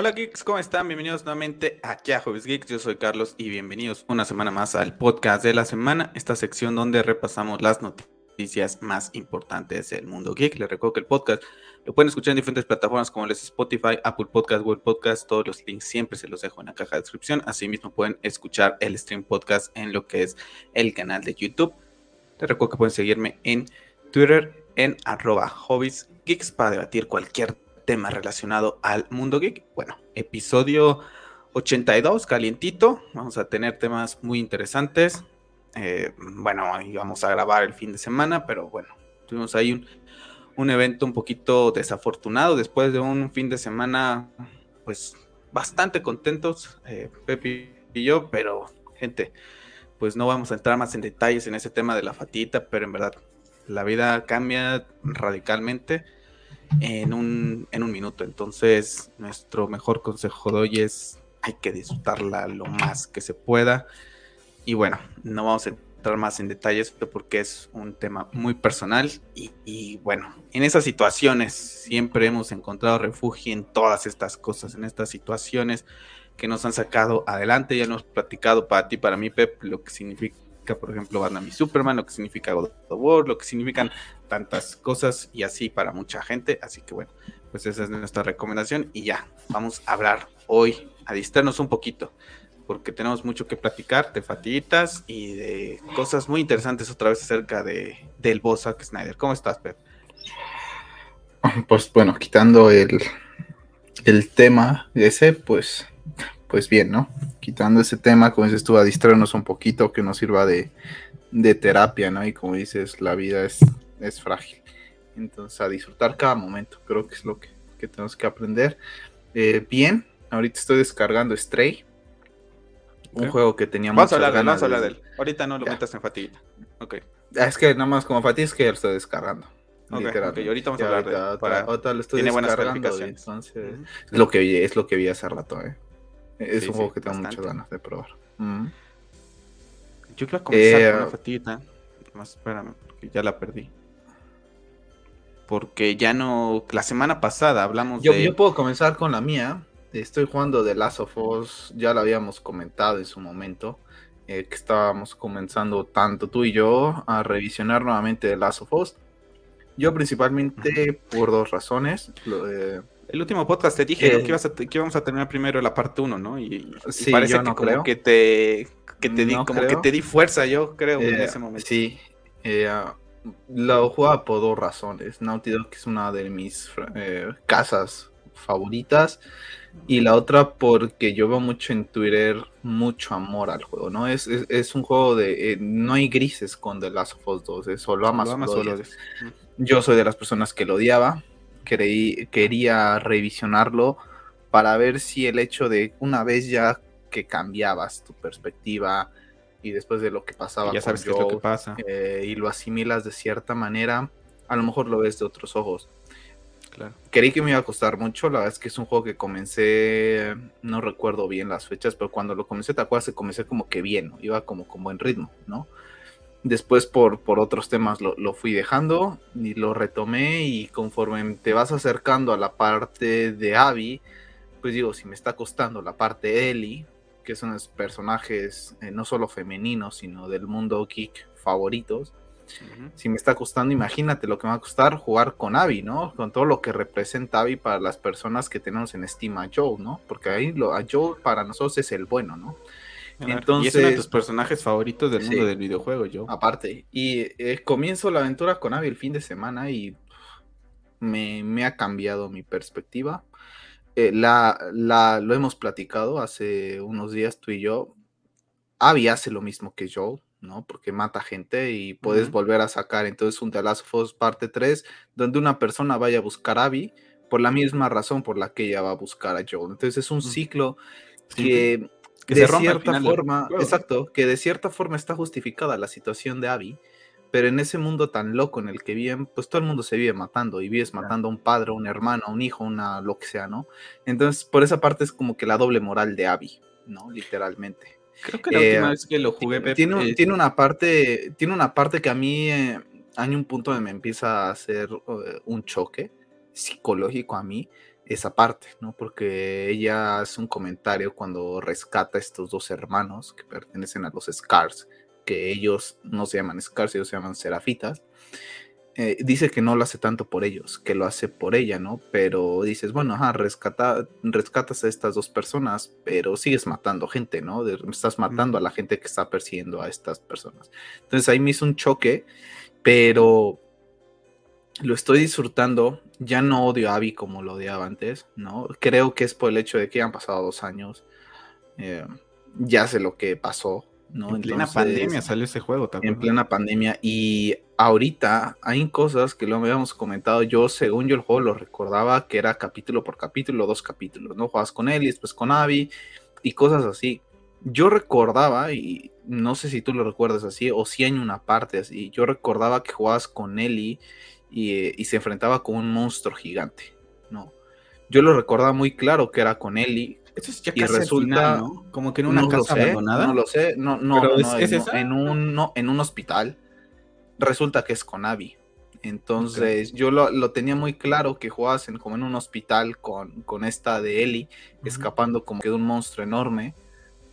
Hola geeks, ¿cómo están? Bienvenidos nuevamente a Hobbies Geeks. Yo soy Carlos y bienvenidos una semana más al podcast de la semana, esta sección donde repasamos las noticias más importantes del mundo geek. Les recuerdo que el podcast lo pueden escuchar en diferentes plataformas como les Spotify, Apple Podcast, Google Podcast. Todos los links siempre se los dejo en la caja de descripción. Asimismo pueden escuchar el stream podcast en lo que es el canal de YouTube. Les recuerdo que pueden seguirme en Twitter en arroba hobbies geeks para debatir cualquier tema relacionado al mundo geek. Bueno, episodio 82, calientito. Vamos a tener temas muy interesantes. Eh, bueno, íbamos a grabar el fin de semana, pero bueno, tuvimos ahí un, un evento un poquito desafortunado después de un fin de semana, pues bastante contentos, eh, Pepi y yo, pero gente, pues no vamos a entrar más en detalles en ese tema de la fatita, pero en verdad la vida cambia radicalmente en un, en un minuto. Entonces, nuestro mejor consejo de es hay que disfrutarla lo más que se pueda. Y bueno, no vamos a entrar más en detalles porque es un tema muy personal. Y, y, bueno, en esas situaciones siempre hemos encontrado refugio en todas estas cosas, en estas situaciones que nos han sacado adelante. Ya hemos platicado para ti, para mí, Pep, lo que significa por ejemplo, Batman Superman, lo que significa God of War, lo que significan tantas cosas y así para mucha gente. Así que bueno, pues esa es nuestra recomendación y ya, vamos a hablar hoy, a distraernos un poquito, porque tenemos mucho que platicar de fatiguitas y de cosas muy interesantes otra vez acerca de, del boss Snyder. ¿Cómo estás, Pep? Pues bueno, quitando el, el tema ese, pues pues bien, ¿no? Quitando ese tema, como dices tú, a distraernos un poquito, que nos sirva de, terapia, ¿no? Y como dices, la vida es, es frágil. Entonces, a disfrutar cada momento, creo que es lo que, tenemos que aprender. Eh, bien, ahorita estoy descargando Stray, un juego que teníamos. Vamos a hablar, vamos a hablar de él. Ahorita no lo metas en fatiga. Ok. Ah, es que nada más como fatiga es que ya lo estoy descargando. Okay, okay, ahorita vamos a hablar de él. tiene buenas calificaciones. Entonces, es, lo que vi, es lo que vi hace rato, ¿eh? Es un juego que tengo muchas ganas de probar. Yo quiero comenzar con una eh, fatita. Más espérame, porque ya la perdí. Porque ya no. La semana pasada hablamos de. Yo puedo comenzar con la mía. Estoy jugando de Last of Us. Ya lo habíamos comentado en su momento. Eh, que estábamos comenzando tanto tú y yo a revisionar nuevamente de Last of Us. Yo principalmente por dos razones. Eh, el último podcast te dije que, ibas a, que, íbamos a terminar primero la parte 1, ¿no? Y, parece que como que te, que te di, como que te di fuerza, yo creo, en eh, ese momento. Sí, eh, ah, lo jugaba por dos razones. Naughty Dog es una de mis eh, casas favoritas. Y la otra porque yo veo mucho en Twitter mucho amor al juego, ¿no? Es, es, un juego de... no hay grises con The Last of Us 2, es solo amas, solo Yo soy de las personas que lo odiaba, quería revisionarlo para ver si el hecho de una vez ya que cambiabas tu perspectiva y después de lo que pasaba ya sabes lo que pasa. Eh, y lo asimilas de cierta manera, a lo mejor lo ves de otros ojos. Claro. Creí que me iba a costar mucho, la verdad es que es un juego que comencé, no recuerdo bien las fechas, pero cuando lo comencé, te acuerdas que comencé como que bien, iba como, como en ritmo, ¿no? Después por, por otros temas lo, lo, fui dejando y lo retomé y conforme te vas acercando a la parte de Abby, pues digo, si me está costando la parte de Ellie, que son los personajes eh, no solo femeninos, sino del mundo geek favoritos, si me está costando, imagínate lo que me va a costar jugar con Abby, ¿no? Con todo lo que representa Abby para las personas que tenemos en estima a Joe, ¿no? Porque ahí lo, a Joe para nosotros es el bueno, ¿no? Y es uno de tus personajes favoritos del mundo del videojuego, yo. Aparte, y eh, comienzo la aventura con Abby el fin de semana y me, ha cambiado mi perspectiva. Eh, la, la, lo hemos platicado hace unos días tú y yo. Abby hace lo mismo que Joel, ¿no? Porque mata gente y puedes volver a sacar entonces un The Last of Us parte 3, donde una persona vaya a buscar a Abby por la misma razón por la que ella va a buscar a Joel. Entonces es un ciclo que de cierta forma, exacto, que de cierta forma está justificada la situación de Abby, pero en ese mundo tan loco en el que viven, pues todo el mundo se vive matando y vives matando a un padre, a un hermano, a un hijo, una lo que sea, ¿no? Entonces, por esa parte es como que la doble moral de Abby, ¿no? Literalmente. Creo que la última eh, vez que lo jugué, tiene, tiene, una parte, tiene una parte que a mí eh, hay un punto donde me empieza a hacer eh, un choque psicológico a mí, esa parte, ¿no? Porque ella hace un comentario cuando rescata a estos dos hermanos que pertenecen a los Scars, que ellos no se llaman Scars, ellos se llaman Serafitas. Eh, dice que no lo hace tanto por ellos, que lo hace por ella, ¿no? Pero dices, bueno, ajá, rescata, rescatas a estas dos personas, pero sigues matando gente, ¿no? estás matando a la gente que está persiguiendo a estas personas. Entonces ahí me hizo un choque, pero lo estoy disfrutando. Ya no odio a Abby como lo odiaba antes, ¿no? Creo que es por el hecho de que han pasado dos años. Eh, ya sé lo que pasó, ¿no? En plena pandemia salió ese juego también. En plena pandemia. Y ahorita hay cosas que lo habíamos comentado. Yo, según yo, el juego lo recordaba que era capítulo por capítulo, dos capítulos, ¿no? Juegas con él y después con Abby y cosas así. Yo recordaba, y no sé si tú lo recuerdas así, o si hay una parte así. Yo recordaba que jugabas con Ellie y, se enfrentaba con un monstruo gigante, ¿no? Yo lo recordaba muy claro que era con Ellie. Eso es ya y resulta ¿no? como que en una casa abandonada. No lo sé, no, no, no, en, un, no, en un hospital. Resulta que es con Abby. Entonces, yo lo, tenía muy claro que jugabas en, como en un hospital con, con esta de Ellie, escapando como que de un monstruo enorme.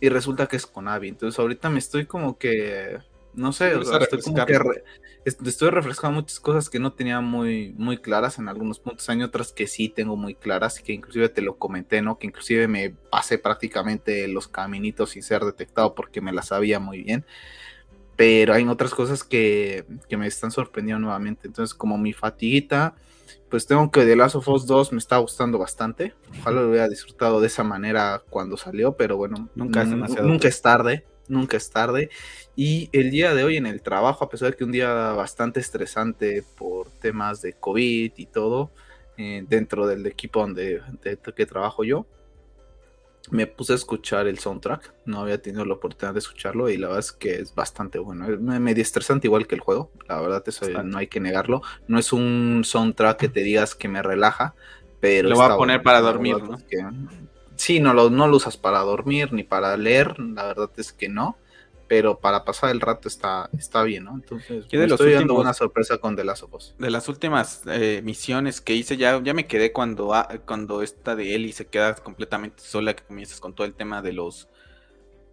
Y resulta que es con Abby. Entonces, ahorita me estoy como que. No sé, estoy como que estoy refrescando muchas cosas que no tenía muy, muy claras en algunos puntos. Hay otras que sí tengo muy claras y que inclusive te lo comenté, ¿no? Que inclusive me pasé prácticamente los caminitos sin ser detectado porque me las sabía muy bien. Pero hay otras cosas que, que me están sorprendiendo nuevamente. Entonces, como mi fatiguita, pues tengo que The Last of Us 2 me está gustando bastante. Ojalá lo hubiera disfrutado de esa manera cuando salió, pero bueno, nunca es, nunca es tarde nunca es tarde. Y el día de hoy en el trabajo, a pesar de que un día bastante estresante por temas de COVID y todo, eh, dentro del equipo donde que trabajo yo, me puse a escuchar el soundtrack. No había tenido la oportunidad de escucharlo y la verdad es que es bastante bueno. Es medio estresante igual que el juego. La verdad, eso no hay que negarlo. No es un soundtrack que te digas que me relaja, pero... Lo voy a poner para dormir, ¿no? Sí, no lo, no lo usas para dormir ni para leer, la verdad es que no, pero para pasar el rato está, está bien, ¿no? Entonces, me estoy dando una sorpresa con The Last of Us. De las últimas eh, misiones que hice, ya, ya me quedé cuando, ah, cuando esta de Ellie se queda completamente sola, que comienzas con todo el tema de los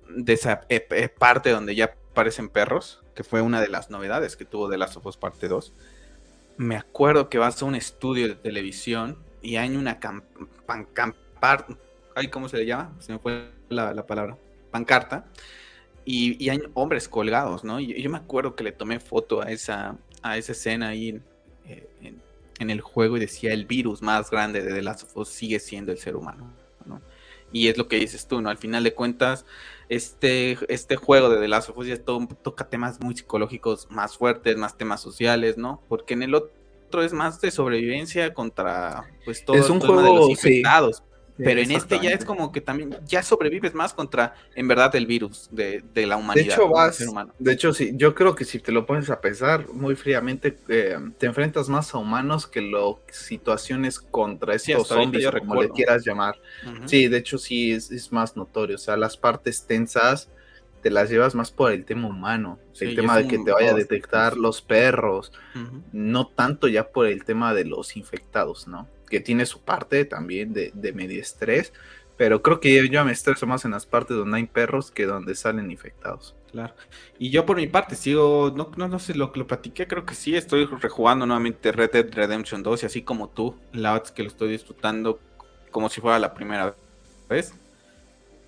de esa eh, eh, parte donde ya aparecen perros, que fue una de las novedades que tuvo The Last of Us parte 2. Me acuerdo que vas a un estudio de televisión y hay una campaña ay, ¿cómo se le llama? Se me fue la, palabra, pancarta, y, hay hombres colgados, ¿no? Y yo me acuerdo que le tomé foto a esa, a esa escena ahí eh, en, el juego y decía, el virus más grande de The Last of Us sigue siendo el ser humano, ¿no? Y es lo que dices tú, ¿no? Al final de cuentas, este, este juego de The Last of Us ya toca temas muy psicológicos más fuertes, más temas sociales, ¿no? Porque en el otro es más de sobrevivencia contra pues todo es un juego, de los infectados. Pero en este ya es como que también ya sobrevives más contra, en verdad, el virus de, la humanidad. De hecho, vas, de hecho, sí, yo creo que si te lo pones a pensar muy fríamente, eh, te enfrentas más a humanos que lo situaciones contra estos zombies, como le quieras llamar. Sí, de hecho, sí es, más notorio. O sea, las partes tensas te las llevas más por el tema humano, el tema de que te vaya a detectar los perros, no tanto ya por el tema de los infectados, ¿no? Que tiene su parte también de, de medio estrés, pero creo que yo me estreso más en las partes donde hay perros que donde salen infectados. Claro. Y yo por mi parte sigo, no, no, no sé lo que lo platiqué, creo que sí, estoy rejugando nuevamente Red Dead Redemption 2 y así como tú, la verdad es que lo estoy disfrutando como si fuera la primera vez.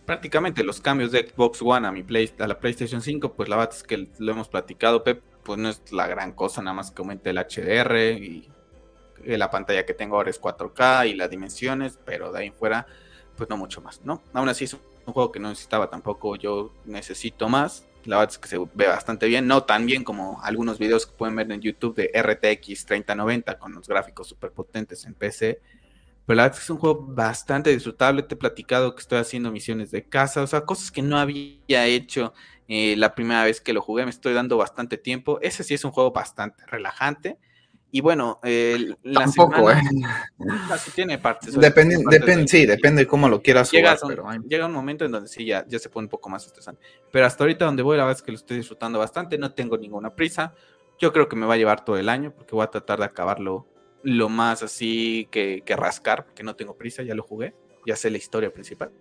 Prácticamente los cambios de Xbox One a mi Play, a la PlayStation 5, pues la verdad es que lo hemos platicado, Pep, pues no es la gran cosa, nada más que aumente el HDR y la pantalla que tengo ahora es 4K y las dimensiones, pero de ahí fuera, pues no mucho más, ¿no? Aún así es un juego que no necesitaba tampoco, yo necesito más. La verdad es que se ve bastante bien, no tan bien como algunos videos que pueden ver en YouTube de RTX 3090 con los gráficos super potentes en PC. Pero la verdad es que es un juego bastante disfrutable. Te he platicado que estoy haciendo misiones de casa, o sea, cosas que no había hecho eh, la primera vez que lo jugué. Me estoy dando bastante tiempo. Ese sí es un juego bastante relajante. Y bueno, eh, la Tampoco, eh. tiene partes. Depende, depende, sí, depende de cómo lo quieras llega jugar. llega un momento en donde sí, ya, ya se pone un poco más estresante. Pero hasta ahorita donde voy, la verdad es que lo estoy disfrutando bastante, no tengo ninguna prisa. Yo creo que me va a llevar todo el año porque voy a tratar de acabarlo lo más así que, que rascar, porque no tengo prisa, ya lo jugué, ya sé la historia principal.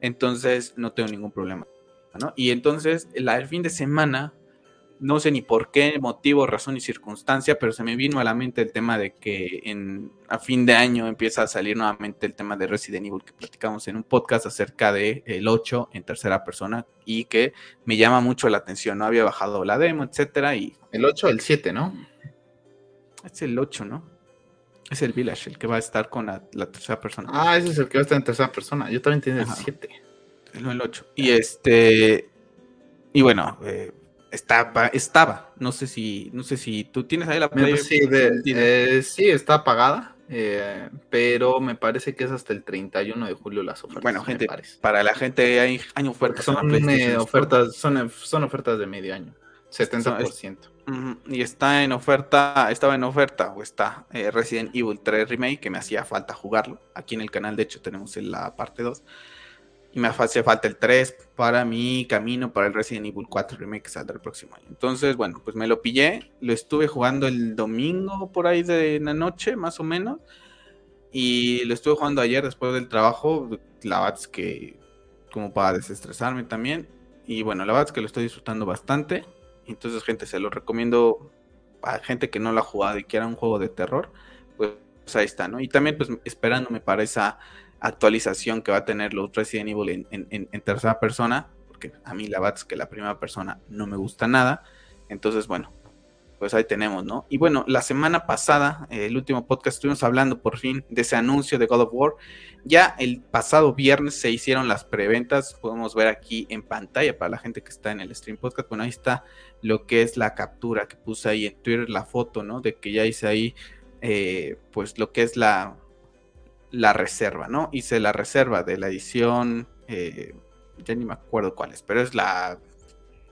Entonces no tengo ningún problema. ¿no? Y entonces la, el fin de semana no sé ni por qué motivo, razón y circunstancia, pero se me vino a la mente el tema de que en, a fin de año empieza a salir nuevamente el tema de Resident Evil que platicamos en un podcast acerca de el 8 en tercera persona y que me llama mucho la atención, no había bajado la demo, etcétera y el 8 el 7, ¿no? Es el 8, ¿no? Es el Village, el que va a estar con la, tercera persona. Ah, ese es el que va a estar en tercera persona. Yo también tengo el 7. El, el 8. Y este y bueno, eh, estaba, estaba. No sé si, no sé si tú tienes ahí la. Sí, eh, sí, está apagada. Eh, pero me parece que es hasta el 31 de julio las ofertas. Bueno, gente, para la gente hay, hay ofertas. Son, eh, ofertas, son, son ofertas de medio año, 70%. y está en oferta, estaba en oferta, o está Resident Evil 3 Remake, que me hacía falta jugarlo. Aquí en el canal, de hecho, tenemos en la parte 2 y me hace falta el 3 para mi camino para el Resident Evil 4 Remake que saldrá el próximo año. Entonces, bueno, pues me lo pillé, lo estuve jugando el domingo por ahí de la noche, más o menos, y lo estuve jugando ayer después del trabajo, la verdad es que como para desestresarme también, y bueno, la verdad es que lo estoy disfrutando bastante, entonces gente, se lo recomiendo a gente que no lo ha jugado y quiera un juego de terror, pues, ahí está, ¿no? Y también pues esperándome para esa actualización que va a tener los Resident Evil en, tercera persona, porque a mí la verdad es que la primera persona no me gusta nada. Entonces, bueno, pues ahí tenemos, ¿no? Y bueno, la semana pasada, el último podcast, estuvimos hablando por fin de ese anuncio de God of War. Ya el pasado viernes se hicieron las preventas, podemos ver aquí en pantalla para la gente que está en el stream podcast. Bueno, ahí está lo que es la captura que puse ahí en Twitter, la foto, ¿no? De que ya hice ahí, eh, pues lo que es la, la reserva, ¿no? Hice la reserva de la edición, eh, ya ni me acuerdo cuál es, pero es la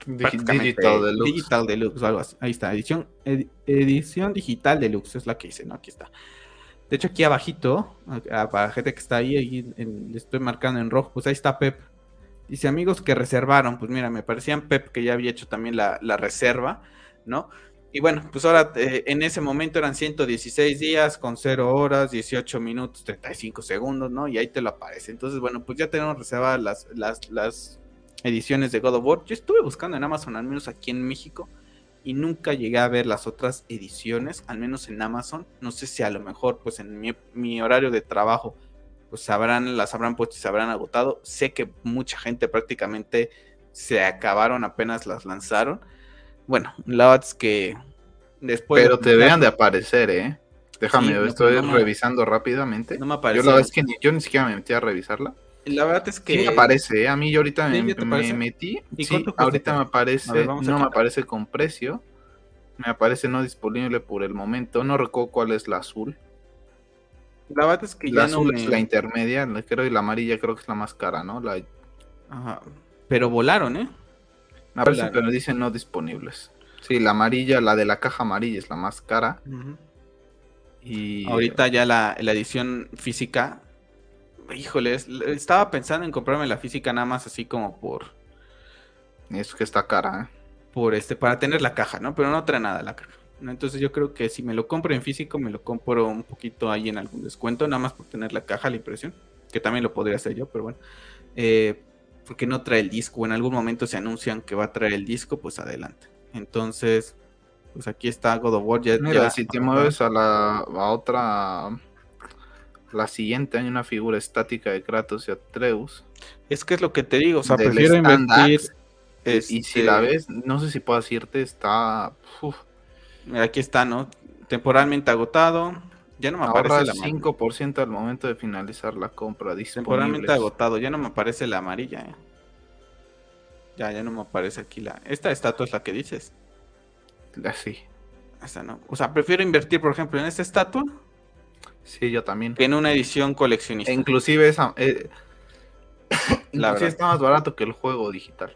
Digital Deluxe. Digital Deluxe, algo así. Ahí está, edición, edición digital deluxe, es la que hice, ¿no? Aquí está. De hecho, aquí abajito, para gente que está ahí, ahí le estoy marcando en rojo, pues ahí está Pep. Dice, amigos que reservaron, pues mira, me parecían Pep que ya había hecho también la, la reserva, ¿no? Y bueno, pues ahora eh, en ese momento eran 116 días con 0 horas, 18 minutos, 35 segundos, ¿no? Y ahí te lo aparece. Entonces, bueno, pues ya tenemos reservadas las, las, ediciones de God of War. Yo estuve buscando en Amazon, al menos aquí en México, y nunca llegué a ver las otras ediciones, al menos en Amazon. No sé si a lo mejor, pues en mi, horario de trabajo, pues sabrán, las habrán puesto y se habrán agotado. Sé que mucha gente prácticamente se acabaron apenas las lanzaron bueno, la verdad es que después. Pero te vean de aparecer, ¿eh? Déjame, estoy revisando rápidamente. No me aparece. Yo la verdad es que ni, yo ni siquiera me metí a revisarla. La verdad es que. Sí me aparece, ¿eh? A mí yo ahorita me, metí. ¿Y sí, ahorita me aparece. no me aparece con precio. Me aparece no disponible por el momento. No recuerdo cuál es la azul. La verdad es que la azul es la intermedia, creo, y la amarilla creo que es la más cara, ¿no? La... Ajá. Pero volaron, ¿eh? Parece que me dicen no disponibles. Sí, la amarilla, la de la caja amarilla es la más cara. Y ahorita ya la, edición física. Híjole, estaba pensando en comprarme la física nada más así como por. Es que está cara, ¿eh? Por este, para tener la caja, ¿no? Pero no trae nada la caja. Entonces yo creo que si me lo compro en físico, me lo compro un poquito ahí en algún descuento, nada más por tener la caja, la impresión. Que también lo podría hacer yo, pero bueno. Eh, porque no trae el disco. En algún momento se anuncian que va a traer el disco, pues adelante. Entonces, pues aquí está God of War. Ya, Mira, si te mueves a la otra, la siguiente hay una figura estática de Kratos y Atreus. Es que es lo que te digo, o sea, prefiero invertir. Y si la este, ves, no sé si puedo decirte, está. Aquí está, ¿no? Temporalmente agotado. Ya no me aparece la 5% al momento de finalizar la compra. Temporalmente agotado. Ya no me aparece la amarilla. Eh. Ya, ya no me aparece aquí la. Esta estatua es la que dices. Así. Esta no. O sea, prefiero invertir, por ejemplo, en esta estatua. Sí, yo también. Que en una edición coleccionista. E inclusive esa. Eh, la verdad. está más barato que el juego digital.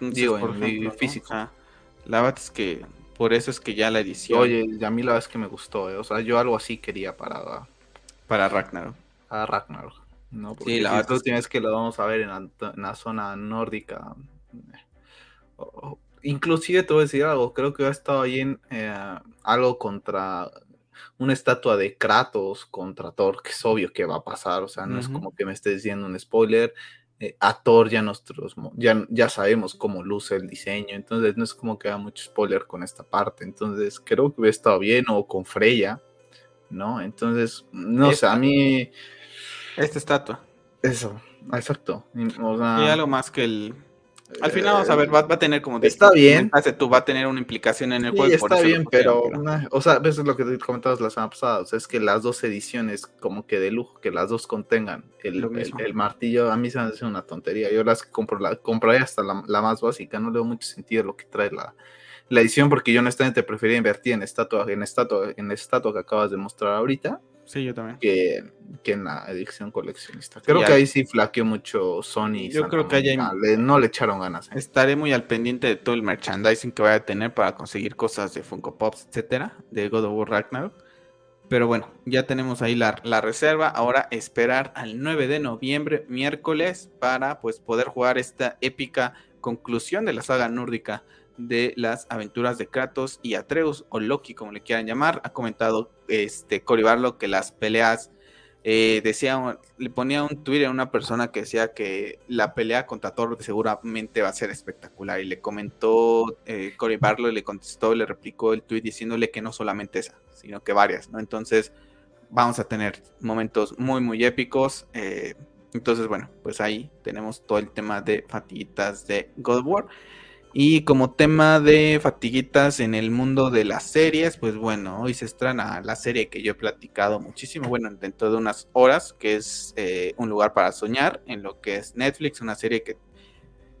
Digo, en físico. la verdad es que por eso es que ya la edición. Oye, a mí la verdad es que me gustó, ¿eh? o sea, yo algo así quería para. Para Ragnarok. Para Ragnarok. No, porque sí, la tú tienes que lo vamos a ver en la, zona nórdica. inclusive te voy a decir algo, creo que ha estado ahí en eh, algo contra una estatua de Kratos contra Thor, que es obvio que va a pasar, o sea, no es como que me esté diciendo un spoiler. Eh, a Thor ya nosotros mo- ya, ya sabemos cómo luce el diseño, entonces no es como que haga mucho spoiler con esta parte, entonces creo que hubiera estado bien o con Freya, ¿no? Entonces, no sé, a mí Esta estatua. eso, exacto. y- O sea, Y algo más que el. Al final, vamos a ver, va, va a tener como. Está bien. comentaste tú, va a tener una implicación en el Sí, juego. por está lo bien, pero, nah, o sea, eso es lo que te comentabas la semana pasada, o sea, es que las dos ediciones como que de lujo, que las dos contengan el, el- el martillo, a mí se me hace una tontería, yo las compro, la, compraré hasta la, la más básica, no le veo mucho sentido lo que trae la, la edición, porque yo honestamente prefería invertir en estatua, en estatua, en estatua que acabas de mostrar ahorita, Sí, yo también. que, que en la edición coleccionista. Creo que ahí sí flaqueó mucho Sony. Yo Santa creo que hay- le- no le echaron ganas. ¿eh? Estaré muy al pendiente de todo el merchandising que vaya a tener para conseguir cosas de Funko Pops, etcétera, de God of War Ragnarok. Pero bueno, ya tenemos ahí la, la reserva. Ahora esperar al 9 de noviembre, miércoles, para pues poder jugar esta épica conclusión de la saga nórdica de las aventuras de Kratos y Atreus, o Loki, como le quieran llamar. Ha comentado este Cory Barlow que las peleas eh, decía, le ponía un tweet a una persona que decía que la pelea contra Thor seguramente va a ser espectacular. Y le comentó eh, le contestó, le replicó el tweet diciéndole que no solamente esa, sino que varias, ¿no? Entonces, vamos a tener momentos muy, muy épicos. eh, entonces, bueno, pues ahí tenemos todo el tema de fatiguitas de God War. Y como tema de fatiguitas en el mundo de las series, pues bueno, hoy se estrena la serie que yo he platicado muchísimo, bueno, dentro de unas horas, que es eh, Un lugar para soñar, en lo que es Netflix, una serie que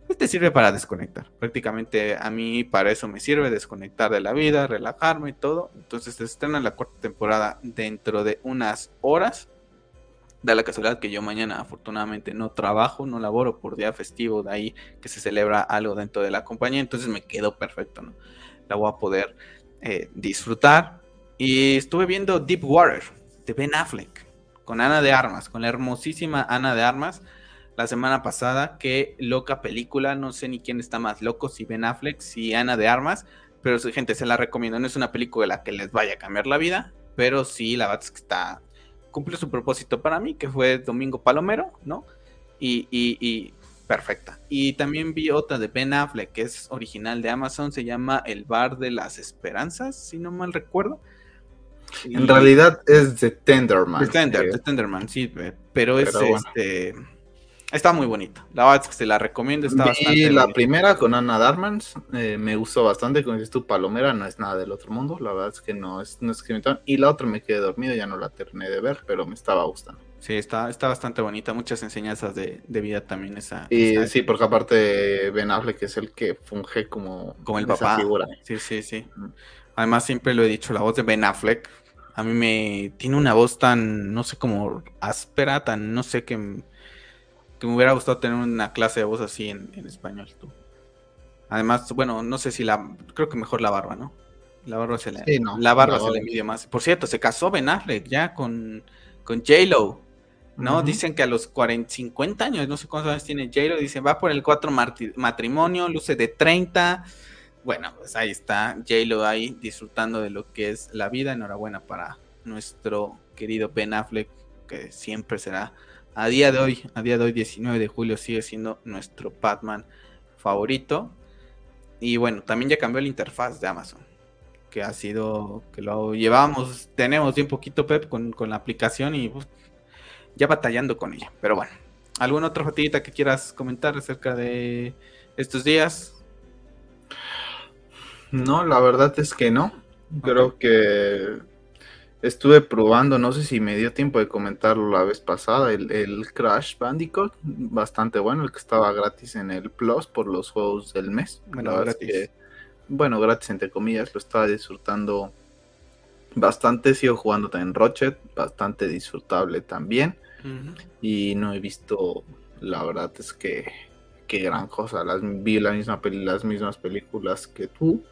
pues, te sirve para desconectar. Prácticamente a mí para eso me sirve, desconectar de la vida, relajarme y todo. Entonces se estrena la cuarta temporada dentro de unas horas. Da la casualidad que yo mañana afortunadamente no trabajo, no laboro por día festivo, de ahí que se celebra algo dentro de la compañía, entonces me quedó perfecto, ¿no? La voy a poder eh, disfrutar. Y estuve viendo Deep Water de Ben Affleck con Ana de Armas, con la hermosísima Ana de Armas la semana pasada. Qué loca película, no sé ni quién está más loco, si Ben Affleck, si Ana de Armas, pero gente se la recomiendo. No es una película que les vaya a cambiar la vida, pero sí, la verdad es que está cumple su propósito para mí, que fue Domingo Palomero, ¿no? Y, y, y, perfecta. Y también vi otra de Ben Affleck, que es original de Amazon, se llama El Bar de las Esperanzas, si no mal recuerdo. En y... realidad es The Tenderman. The, Tender, The Tenderman, sí, pero es bueno. este. Está muy bonita. La verdad es que se la recomiendo. Está bastante. la bonita. primera con Ana Darmans. Eh, me gustó bastante. Como dices tú, Palomera no es nada del otro mundo. La verdad es que no es, no es que me Y la otra me quedé dormido. Ya no la terminé de ver, pero me estaba gustando. Sí, está, está bastante bonita. Muchas enseñanzas de, de vida también. Esa, y esa sí, porque aparte Ben Affleck es el que funge como, como el papá. Figura. Sí, sí, sí. Además, siempre lo he dicho: la voz de Ben Affleck. A mí me tiene una voz tan, no sé, como áspera, tan, no sé, que que me hubiera gustado tener una clase de voz así en, en, español. Tú. Además, bueno, no sé si la. Creo que mejor la barba, ¿no? La barba se le. Sí, no, la barba se le mide más. Por cierto, se casó Ben Affleck ya con, con J-Lo. ¿No? Uh -huh. Dicen que a los 40, 50 años, no sé cuántos años tiene J-Lo, dicen va por el 4 matrimonio, luce de 30. Bueno, pues ahí está J-Lo ahí disfrutando de lo que es la vida. Enhorabuena para nuestro querido Ben Affleck, que siempre será a día de hoy, a día de hoy, 19 de julio, sigue siendo nuestro Batman favorito. Y bueno, también ya cambió la interfaz de Amazon, que ha sido, que lo llevamos, tenemos bien poquito, Pep, con, con la aplicación y uf, ya batallando con ella. Pero bueno, ¿alguna otra fatiguita que quieras comentar acerca de estos días? No, la verdad es que no. Creo que estuve probando, no sé si me dio tiempo de comentarlo la vez pasada, el, el, Crash Bandicoot, bastante bueno, el que estaba gratis en el Plus por los juegos del mes. Bueno, gratis. Que, bueno, gratis entre comillas, lo estaba disfrutando bastante, sigo jugando también Rochet, bastante disfrutable también. Uh -huh. Y no he visto, la verdad es que, que gran cosa, las, vi la misma peli, las mismas películas que tú,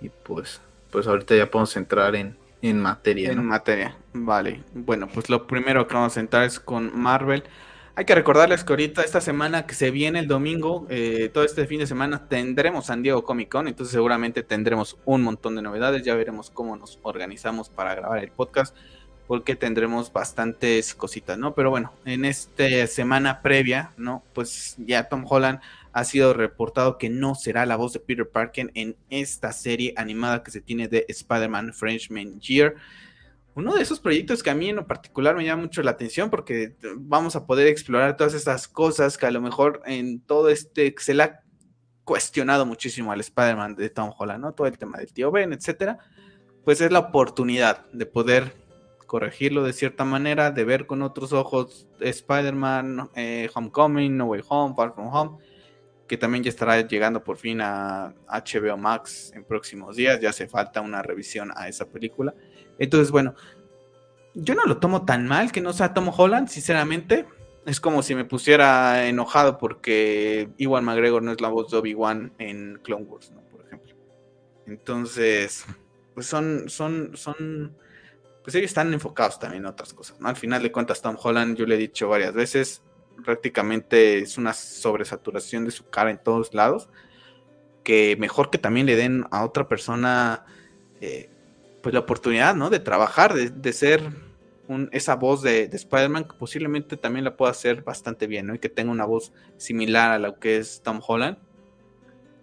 y pues, pues ahorita ya podemos entrar en, en materia. En ¿no? materia, vale. Bueno, pues lo primero que vamos a entrar es con Marvel. Hay que recordarles que ahorita, esta semana que se viene el domingo, eh, todo este fin de semana tendremos San Diego Comic Con, entonces seguramente tendremos un montón de novedades, ya veremos cómo nos organizamos para grabar el podcast, porque tendremos bastantes cositas, ¿no? Pero bueno, en esta semana previa, ¿no? Pues ya Tom Holland ha sido reportado que no será la voz de Peter Parker en esta serie animada que se tiene de Spider-Man Frenchman Year uno de esos proyectos que a mí en lo particular me llama mucho la atención porque vamos a poder explorar todas estas cosas que a lo mejor en todo este se le ha cuestionado muchísimo al Spider-Man de Tom Holland, ¿no? Todo el tema del tío Ben, etcétera. Pues es la oportunidad de poder corregirlo de cierta manera, de ver con otros ojos Spider-Man, eh, Homecoming, No Way Home, Far From Home, que también ya estará llegando por fin a HBO Max en próximos días. Ya hace falta una revisión a esa película. Entonces, bueno, yo no lo tomo tan mal que no sea Tom Holland, sinceramente. Es como si me pusiera enojado porque Iwan McGregor no es la voz de Obi-Wan en Clone Wars, ¿no? Por ejemplo. Entonces, pues son, son, son, pues ellos están enfocados también en otras cosas, ¿no? Al final de cuentas, Tom Holland, yo le he dicho varias veces, prácticamente es una sobresaturación de su cara en todos lados, que mejor que también le den a otra persona eh, pues la oportunidad, ¿no? De trabajar, de, ser esa voz de, Spider-Man que posiblemente también la pueda hacer bastante bien, ¿no? Y que tenga una voz similar a lo que es Tom Holland.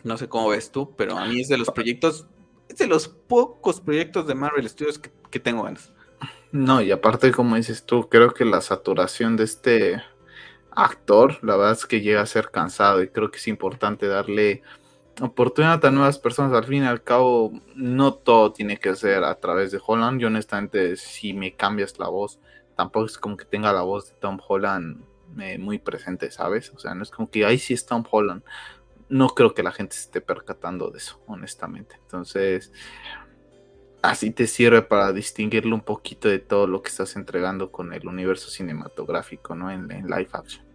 No sé cómo ves tú, pero a mí es de los proyectos, es de los pocos proyectos de Marvel Studios que, que tengo ganas. No, y aparte, como dices tú, creo que la saturación de este actor, la verdad es que llega a ser cansado y creo que es importante darle oportunidad a nuevas personas. Al fin y al cabo, no todo tiene que ser a través de Holland. Yo honestamente, si me cambias la voz, tampoco es como que tenga la voz de Tom Holland eh, muy presente, ¿sabes? O sea, no es como que ahí sí es Tom Holland. No creo que la gente se esté percatando de eso, honestamente. Entonces, así te sirve para distinguirlo un poquito de todo lo que estás entregando con el universo cinematográfico, ¿no? En, live action.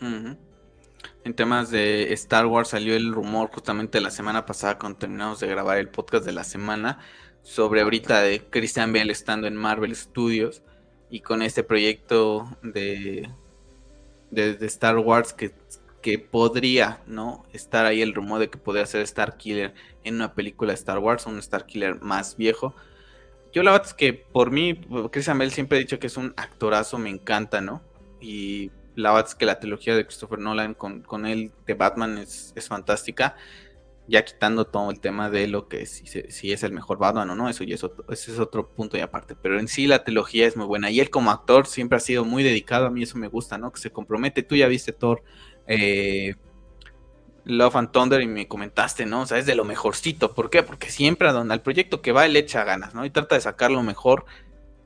En temas de Star Wars salió el rumor justamente la semana pasada cuando terminamos de grabar el podcast de la semana sobre ahorita de Christian Bale estando en Marvel Studios y con este proyecto de, de, Star Wars que, que, podría, ¿no? Estar ahí el rumor de que podría ser Star Killer en una película de Star Wars, un Star Killer más viejo. Yo la verdad es que por mí, Christian Bale siempre he dicho que es un actorazo, me encanta, ¿no? Y la verdad es que la trilogía de Christopher Nolan con, con él de Batman es, fantástica. Ya quitando todo el tema de lo que si, si es el mejor Batman o no, eso ya es otro, ese es otro punto y aparte. Pero en sí la trilogía es muy buena. Y él como actor siempre ha sido muy dedicado. A mí eso me gusta, ¿no? Que se compromete. Tú ya viste Thor, eh, Love and Thunder y me comentaste, ¿no? O sea, es de lo mejorcito. ¿Por qué? Porque siempre a donde al proyecto que va él echa ganas, ¿no? Y trata de sacar lo mejor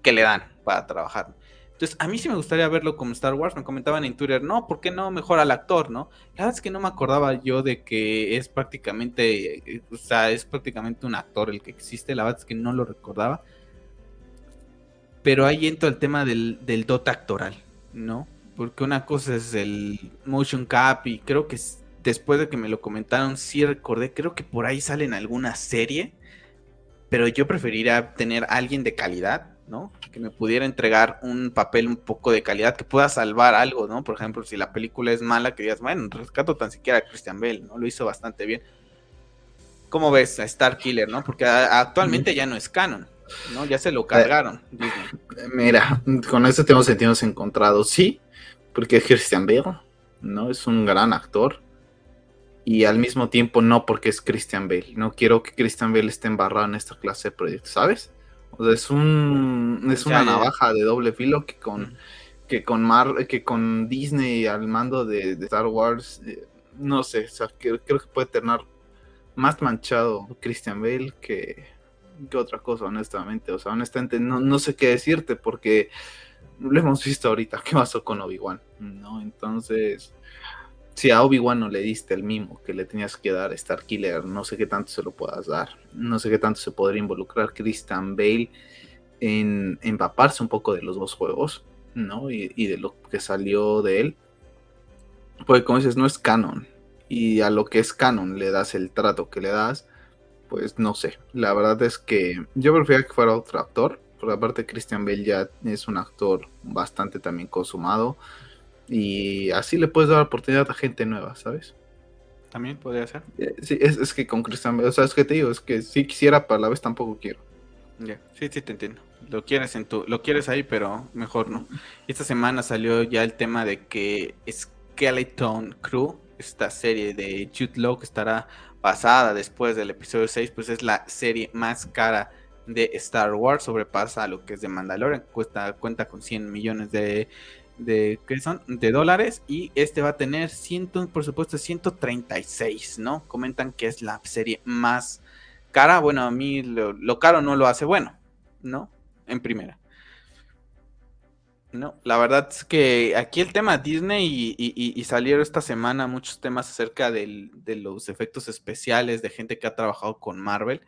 que le dan para trabajar. Entonces, a mí sí me gustaría verlo como Star Wars. Me comentaban en Twitter, no, ¿por qué no mejor al actor, no? La verdad es que no me acordaba yo de que es prácticamente, o sea, es prácticamente un actor el que existe. La verdad es que no lo recordaba. Pero ahí entra el tema del, del actoral, ¿no? Porque una cosa es el motion cap y creo que después de que me lo comentaron, sí recordé, creo que por ahí sale en alguna serie. Pero yo preferiría tener alguien de calidad ¿no? Que me pudiera entregar un papel un poco de calidad, que pueda salvar algo, ¿no? Por ejemplo, si la película es mala, que digas, bueno, rescato tan siquiera a Christian Bale, ¿no? Lo hizo bastante bien. ¿Cómo ves a Star Killer, no? Porque actualmente ya no es canon, ¿no? Ya se lo cargaron. Mira, con eso tenemos sentidos encontrados, sí, porque es Christian Bale, ¿no? Es un gran actor. Y al mismo tiempo no porque es Christian Bale. No quiero que Christian Bale esté embarrado en esta clase de proyectos, ¿sabes? O sea, es un es una navaja de doble filo que con que con Mar, que con Disney al mando de, Star Wars, eh, no sé, o sea, creo, que puede tener más manchado Christian Bale que, que otra cosa, honestamente. O sea, honestamente no, no sé qué decirte porque lo hemos visto ahorita qué pasó con Obi-Wan, ¿no? Entonces, si a Obi-Wan no le diste el mimo que le tenías que dar a Star Killer, no sé qué tanto se lo puedas dar. No sé qué tanto se podría involucrar Christian Bale en empaparse un poco de los dos juegos, ¿no? Y, de lo que salió de él. Porque como dices, no es canon. Y a lo que es canon le das el trato que le das, pues no sé. La verdad es que yo prefería que fuera otro actor. Por aparte Christian Bale ya es un actor bastante también consumado Y así le puedes dar oportunidad a gente nueva, ¿sabes? También podría ser. Eh, sí, es, que con Christian Bale, o sea, es que te digo, es que si quisiera, pero a la vez tampoco quiero. Ya, sí, sí, te entiendo. Lo quieres en tu, lo quieres ahí, pero mejor no. Esta semana salió ya el tema de que Skeleton Crew, esta serie de Jude Law que estará basada después del episodio 6, pues es la serie más cara de Star Wars, sobrepasa lo que es de Mandalorian, cuesta, cuenta con 100 millones de, de, ¿qué son? de dólares y este va a tener 100, por supuesto 136, ¿no? Comentan que es la serie más cara, bueno, a mí lo, caro no lo hace bueno, ¿no? En primera. No, la verdad es que aquí el tema Disney y, salieron esta semana muchos temas acerca de los efectos especiales de gente que ha trabajado con Marvel.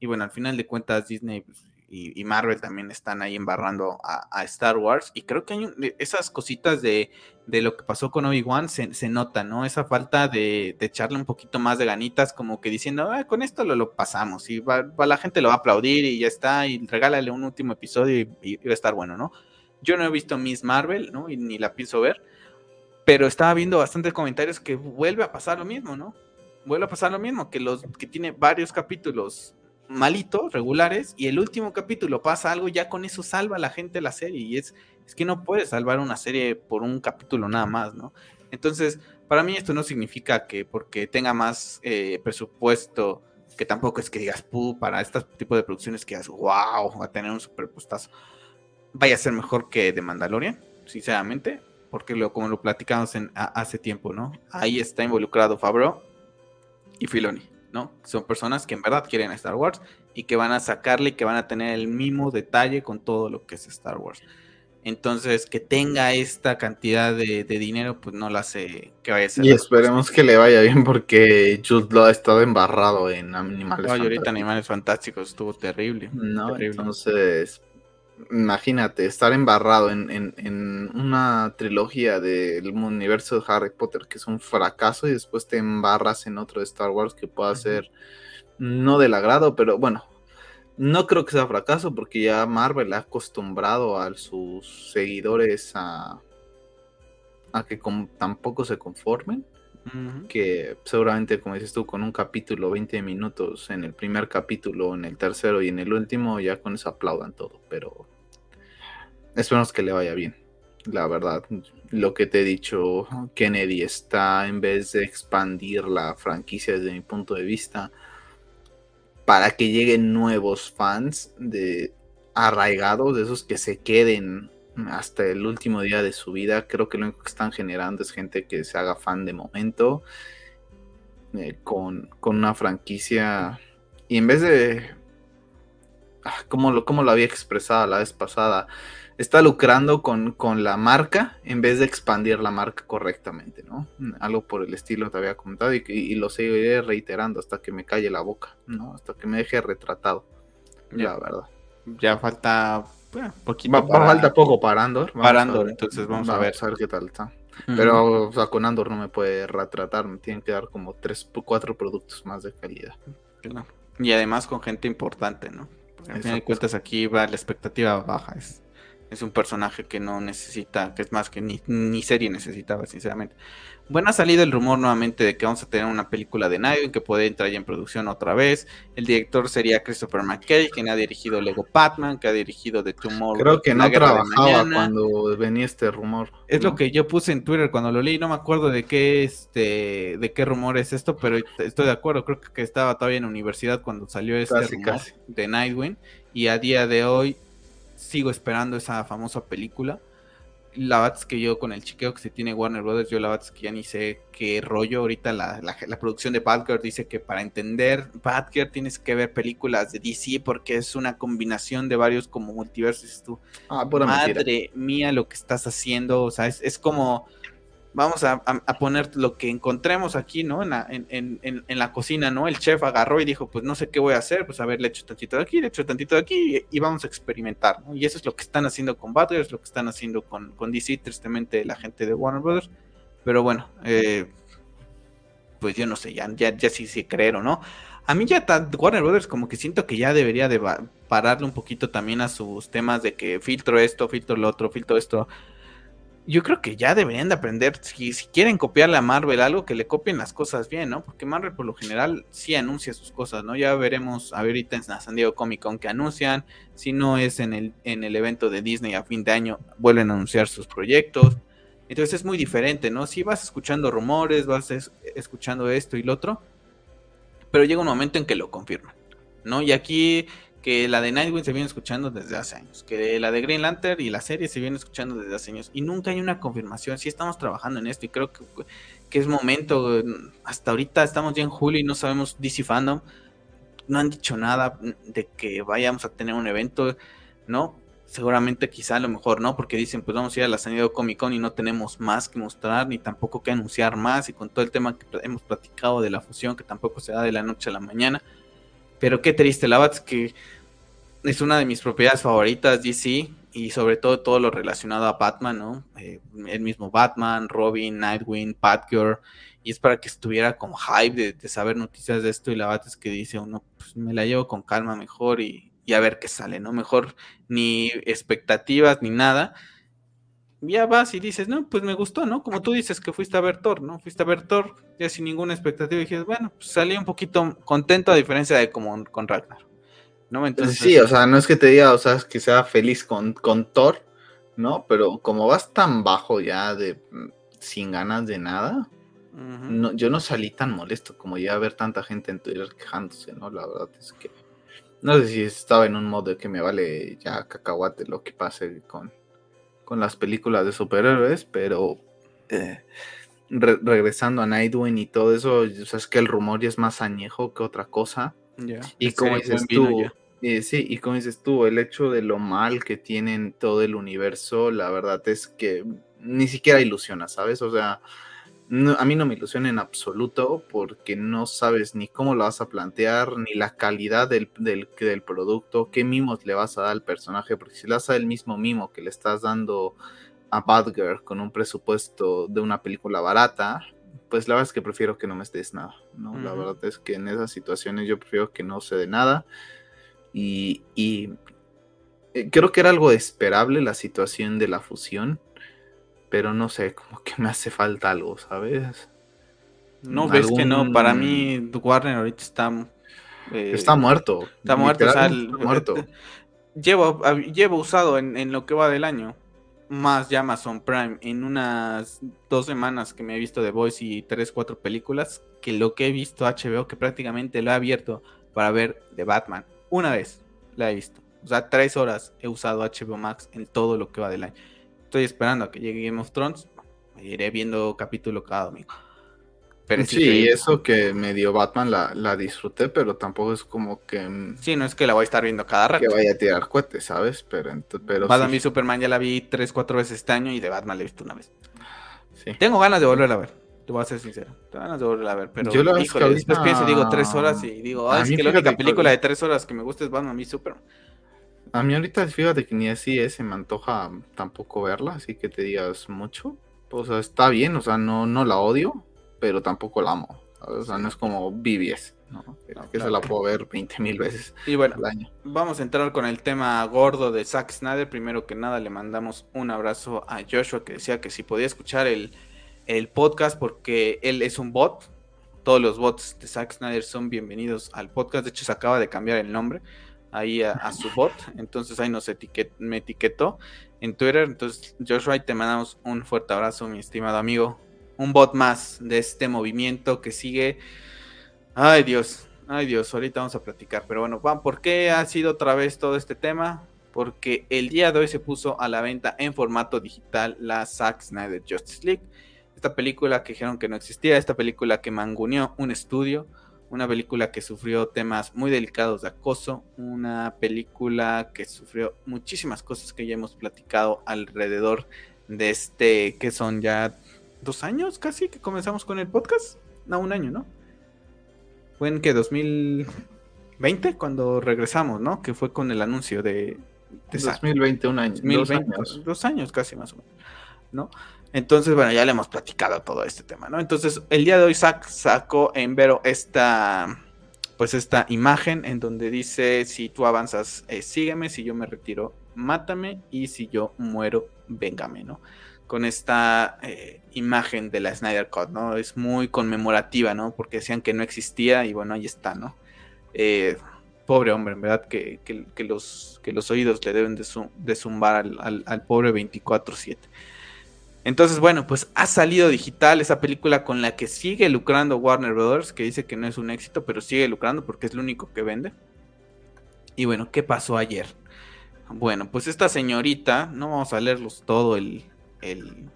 Y bueno, al final de cuentas Disney pues, y, Marvel también están ahí embarrando a, Star Wars. Y creo que hay esas cositas de, lo que pasó con Obi-Wan se, se, nota, ¿no? Esa falta de, echarle un poquito más de ganitas, como que diciendo, ah, con esto lo, lo pasamos. Y va, la gente lo va a aplaudir y ya está. Y regálale un último episodio y, va a estar bueno, ¿no? Yo no he visto Miss Marvel, ¿no? Y ni la pienso ver. Pero estaba viendo bastantes comentarios que vuelve a pasar lo mismo, ¿no? Vuelve a pasar lo mismo, que los que tiene varios capítulos malitos, regulares, y el último capítulo pasa algo, ya con eso salva a la gente la serie. Y es, es que no puedes salvar una serie por un capítulo nada más, ¿no? Entonces, para mí esto no significa que porque tenga más eh, presupuesto, que tampoco es que digas, pu, para este tipo de producciones que digas, wow, va a tener un superpuestazo, vaya a ser mejor que The Mandalorian, sinceramente, porque lo, como lo platicamos en, hace tiempo, ¿no? Ahí está involucrado Favreau y Filoni. ¿No? Son personas que en verdad quieren Star Wars y que van a sacarle y que van a tener el mismo detalle con todo lo que es Star Wars. Entonces, que tenga esta cantidad de, dinero, pues no la hace que vaya a ser. Y esperemos que le vaya bien porque Jude lo ha estado embarrado en Animales ahorita Animales Fantásticos estuvo terrible. No, entonces imagínate, estar embarrado en, una trilogía del universo de Harry Potter que es un fracaso y después te embarras en otro de Star Wars que pueda ser no del agrado, pero bueno, no creo que sea fracaso porque ya Marvel ha acostumbrado a sus seguidores a, a que tampoco se conformen. Que seguramente, como dices tú, con un capítulo, 20 minutos en el primer capítulo, en el tercero y en el último, ya con eso aplaudan todo. Pero esperamos que le vaya bien. La verdad, lo que te he dicho, Kennedy está en vez de expandir la franquicia desde mi punto de vista para que lleguen nuevos fans de arraigados, de esos que se queden hasta el último día de su vida. Creo que lo único que están generando es gente que se haga fan de momento eh, con, una franquicia. Y en vez de. Ah, como, lo, como lo había expresado la vez pasada, está lucrando con, con, la marca en vez de expandir la marca correctamente, ¿no? Algo por el estilo te había comentado y, lo seguiré reiterando hasta que me calle la boca, ¿no? Hasta que me deje retratado, la verdad. Ya falta bueno, poquito. falta poco para Andor. para Andor, entonces vamos, a ver. a ver qué tal está. Pero o sea, con Andor no me puede retratar, me tienen que dar como 3, 4 productos más de calidad. Y además con gente importante, ¿no? Porque al fin de cuentas aquí va la expectativa baja. Es, es un personaje que no necesita, que es más que ni, ni serie necesitaba, sinceramente. Bueno, ha salido el rumor nuevamente de que vamos a tener una película de Nightwing que puede entrar ya en producción otra vez. El director sería Christopher McKay, quien ha dirigido Lego Batman, que ha dirigido The Tomorrow. Creo que no trabajaba cuando venía este rumor. Es lo que yo puse en Twitter cuando lo leí, no me acuerdo de qué este de qué rumor es esto, pero estoy de acuerdo, creo que estaba todavía en universidad cuando salió este rumor de Nightwing y a día de hoy sigo esperando esa famosa película la verdad es que yo con el chiqueo que se tiene Warner Brothers, yo la verdad es que ya ni sé qué rollo. Ahorita la, la, producción de Batgirl dice que para entender Batgirl tienes que ver películas de DC porque es una combinación de varios como multiversos. Tú, ah, madre mía, lo que estás haciendo, o sea, es, es como vamos a, poner lo que encontremos aquí, ¿no? En la, en, en, la, cocina, ¿no? El chef agarró y dijo, pues no sé qué voy a hacer, pues a ver, le echo tantito de aquí, le echo tantito de aquí y, vamos a experimentar, ¿no? Y eso es lo que están haciendo con Batgirl, es lo que están haciendo con, con DC, tristemente la gente de Warner Brothers, pero bueno, eh, pues yo no sé, ya, ya, ya sí, sí creer o no. A mí ya Warner Brothers como que siento que ya debería de pararle un poquito también a sus temas de que filtro esto, filtro lo otro, filtro esto yo creo que ya deberían de aprender, si, si, quieren copiarle a Marvel algo, que le copien las cosas bien, ¿no? Porque Marvel por lo general sí anuncia sus cosas, ¿no? Ya veremos ahorita en San Diego Comic Con que anuncian, si no es en el, en el evento de Disney a fin de año, vuelven a anunciar sus proyectos. Entonces es muy diferente, ¿no? Si vas escuchando rumores, vas escuchando esto y lo otro, pero llega un momento en que lo confirman, ¿no? Y aquí que la de Nightwing se viene escuchando desde hace años, que la de Green Lantern y la serie se viene escuchando desde hace años y nunca hay una confirmación. Sí estamos trabajando en esto y creo que, que es momento. Hasta ahorita estamos ya en julio y no sabemos DC Fandom. No han dicho nada de que vayamos a tener un evento, ¿no? Seguramente quizá a lo mejor no, porque dicen pues vamos a ir a la San Diego Comic Con y no tenemos más que mostrar ni tampoco que anunciar más y con todo el tema que hemos platicado de la fusión que tampoco se da de la noche a la mañana pero qué triste, la es que es una de mis propiedades favoritas, DC, y sobre todo todo lo relacionado a Batman, ¿no? Eh, el mismo Batman, Robin, Nightwing, Batgirl, y es para que estuviera como hype de, saber noticias de esto, y la es que dice uno, pues me la llevo con calma mejor y, y a ver qué sale, ¿no? Mejor ni expectativas ni nada, ya vas y dices, no, pues me gustó, ¿no? Como tú dices que fuiste a ver Thor, ¿no? Fuiste a ver Thor ya sin ninguna expectativa y dijiste, bueno, pues salí un poquito contento a diferencia de como con Ragnar, ¿no? Entonces, sí, o sea, no es que te diga, o sea, que sea feliz con, con Thor, ¿no? Pero como vas tan bajo ya de sin ganas de nada, no, yo no salí tan molesto como ya ver tanta gente en Twitter quejándose, ¿no? La verdad es que no sé si estaba en un modo de que me vale ya cacahuate lo que pase con con las películas de superhéroes, pero eh, regresando a Nightwing y todo eso, o sea, es que el rumor ya es más añejo que otra cosa. y como dices tú, eh, sí, y como dices tú, el hecho de lo mal que tienen todo el universo, la verdad es que ni siquiera ilusiona, ¿sabes? O sea, a mí no me ilusiona en absoluto porque no sabes ni cómo lo vas a plantear, ni la calidad del, del, producto, qué mimos le vas a dar al personaje, porque si le das a el mismo mimo que le estás dando a Badger con un presupuesto de una película barata, pues la verdad es que prefiero que no me estés nada, ¿no? La verdad es que en esas situaciones yo prefiero que no se dé nada y, y eh, creo que era algo esperable la situación de la fusión pero no sé, como que me hace falta algo, ¿sabes? No ves que no, para mí Warner ahorita está... Eh, está muerto. Está muerto, o sea, muerto. Llevo, llevo usado en, lo que va del año más ya Amazon Prime en unas dos semanas que me he visto de Voice y tres, cuatro películas, que lo que he visto HBO, que prácticamente lo he abierto para ver de Batman. Una vez la he visto. O sea, tres horas he usado HBO Max en todo lo que va del año estoy esperando a que llegue Game of Thrones. Iré viendo capítulo cada domingo. Pero sí, eso que me dio Batman la, disfruté, pero tampoco es como que. Mm, sí, no es que la voy a estar viendo cada rato. Que vaya a tirar cohetes, ¿sabes? Pero, pero Batman y Superman ya la vi tres, cuatro veces este año y de Batman la he visto una vez. Sí. Tengo ganas de volver a ver. Te voy a ser sincero. Tengo ganas de volver a ver. Pero, Yo híjole, después pienso y digo tres horas y digo, ah, es que la única película de tres horas que me gusta es Batman y Superman. A mí ahorita fíjate que ni así es, se me antoja tampoco verla, así que te digas mucho. O sea, está bien, o sea, no, no la odio, pero tampoco la amo. O sea, no es como BBS, ¿no? Que, se la puedo ver 20 mil veces y bueno, al año. Vamos a entrar con el tema gordo de Zack Snyder. Primero que nada, le mandamos un abrazo a Joshua que decía que si podía escuchar el, el podcast porque él es un bot. Todos los bots de Zack Snyder son bienvenidos al podcast. De hecho, se acaba de cambiar el nombre ahí a, su bot. Entonces ahí nos me etiquetó en Twitter. Entonces, Joshua, te mandamos un fuerte abrazo, mi estimado amigo. Un bot más de este movimiento que sigue. Ay Dios, ay Dios, ahorita vamos a platicar. Pero bueno, ¿por qué ha sido otra vez todo este tema? Porque el día de hoy se puso a la venta en formato digital la Zack Snyder Justice League. Esta película que dijeron que no existía, esta película que manguneó un estudio una película que sufrió temas muy delicados de acoso, una película que sufrió muchísimas cosas que ya hemos platicado alrededor de este, que son ya dos años casi que comenzamos con el podcast, no, un año, ¿no? Fue en que 2020 cuando regresamos, ¿no? Que fue con el anuncio de... 2020, un año. dos, años. dos años casi más o menos, ¿no? Entonces, bueno, ya le hemos platicado todo este tema, ¿no? Entonces, el día de hoy sacó en Vero esta, pues esta imagen en donde dice, si tú avanzas, eh, sígueme, si yo me retiro, mátame, y si yo muero, véngame, ¿no? con esta eh, imagen de la Snyder Cut, ¿no? Es muy conmemorativa, ¿no? Porque decían que no existía y bueno, ahí está, ¿no? Eh, pobre hombre, en verdad, que, los, que los oídos le deben de, zumbar al, al pobre 24-7. Entonces, bueno, pues ha salido digital esa película con la que sigue lucrando Warner Brothers, que dice que no es un éxito, pero sigue lucrando porque es lo único que vende. Y bueno, ¿qué pasó ayer? Bueno, pues esta señorita, no vamos a leerlos todo el, el,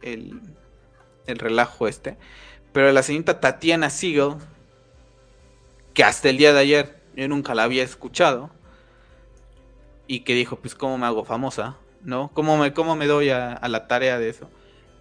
el, el relajo este, pero la señorita Tatiana Siegel, que hasta el día de ayer yo nunca la había escuchado, y que dijo, pues, ¿cómo me hago famosa? ¿No? ¿Cómo me, cómo me doy a, la tarea de eso?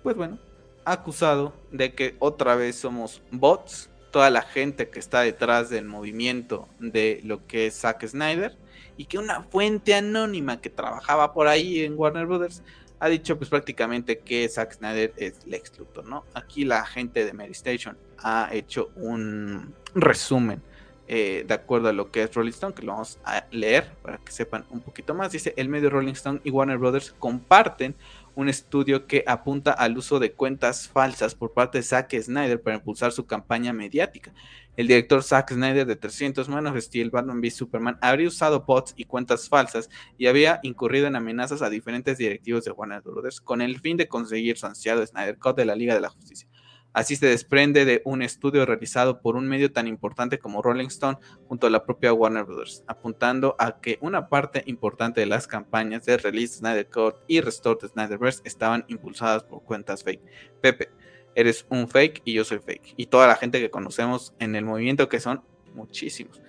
Pues bueno, acusado de que otra vez somos bots, toda la gente que está detrás del movimiento de lo que es Zack Snyder, y que una fuente anónima que trabajaba por ahí en Warner Brothers ha dicho pues prácticamente que Zack Snyder es Lex Luthor, ¿no? Aquí la gente de Mary Station ha hecho un resumen eh, de acuerdo a lo que es Rolling Stone, que lo vamos a leer para que sepan un poquito más. Dice, el medio Rolling Stone y Warner Brothers comparten un estudio que apunta al uso de cuentas falsas por parte de Zack Snyder para impulsar su campaña mediática. El director Zack Snyder de 300 manos de Steel, Batman v Superman habría usado bots y cuentas falsas y había incurrido en amenazas a diferentes directivos de Warner Brothers con el fin de conseguir su ansiado Snyder Cut de la Liga de la Justicia. Así se desprende de un estudio realizado por un medio tan importante como Rolling Stone junto a la propia Warner Bros., apuntando a que una parte importante de las campañas de Release Snyder Code y Restore the Snyderverse estaban impulsadas por cuentas fake. Pepe, eres un fake y yo soy fake. Y toda la gente que conocemos en el movimiento, que son muchísimos.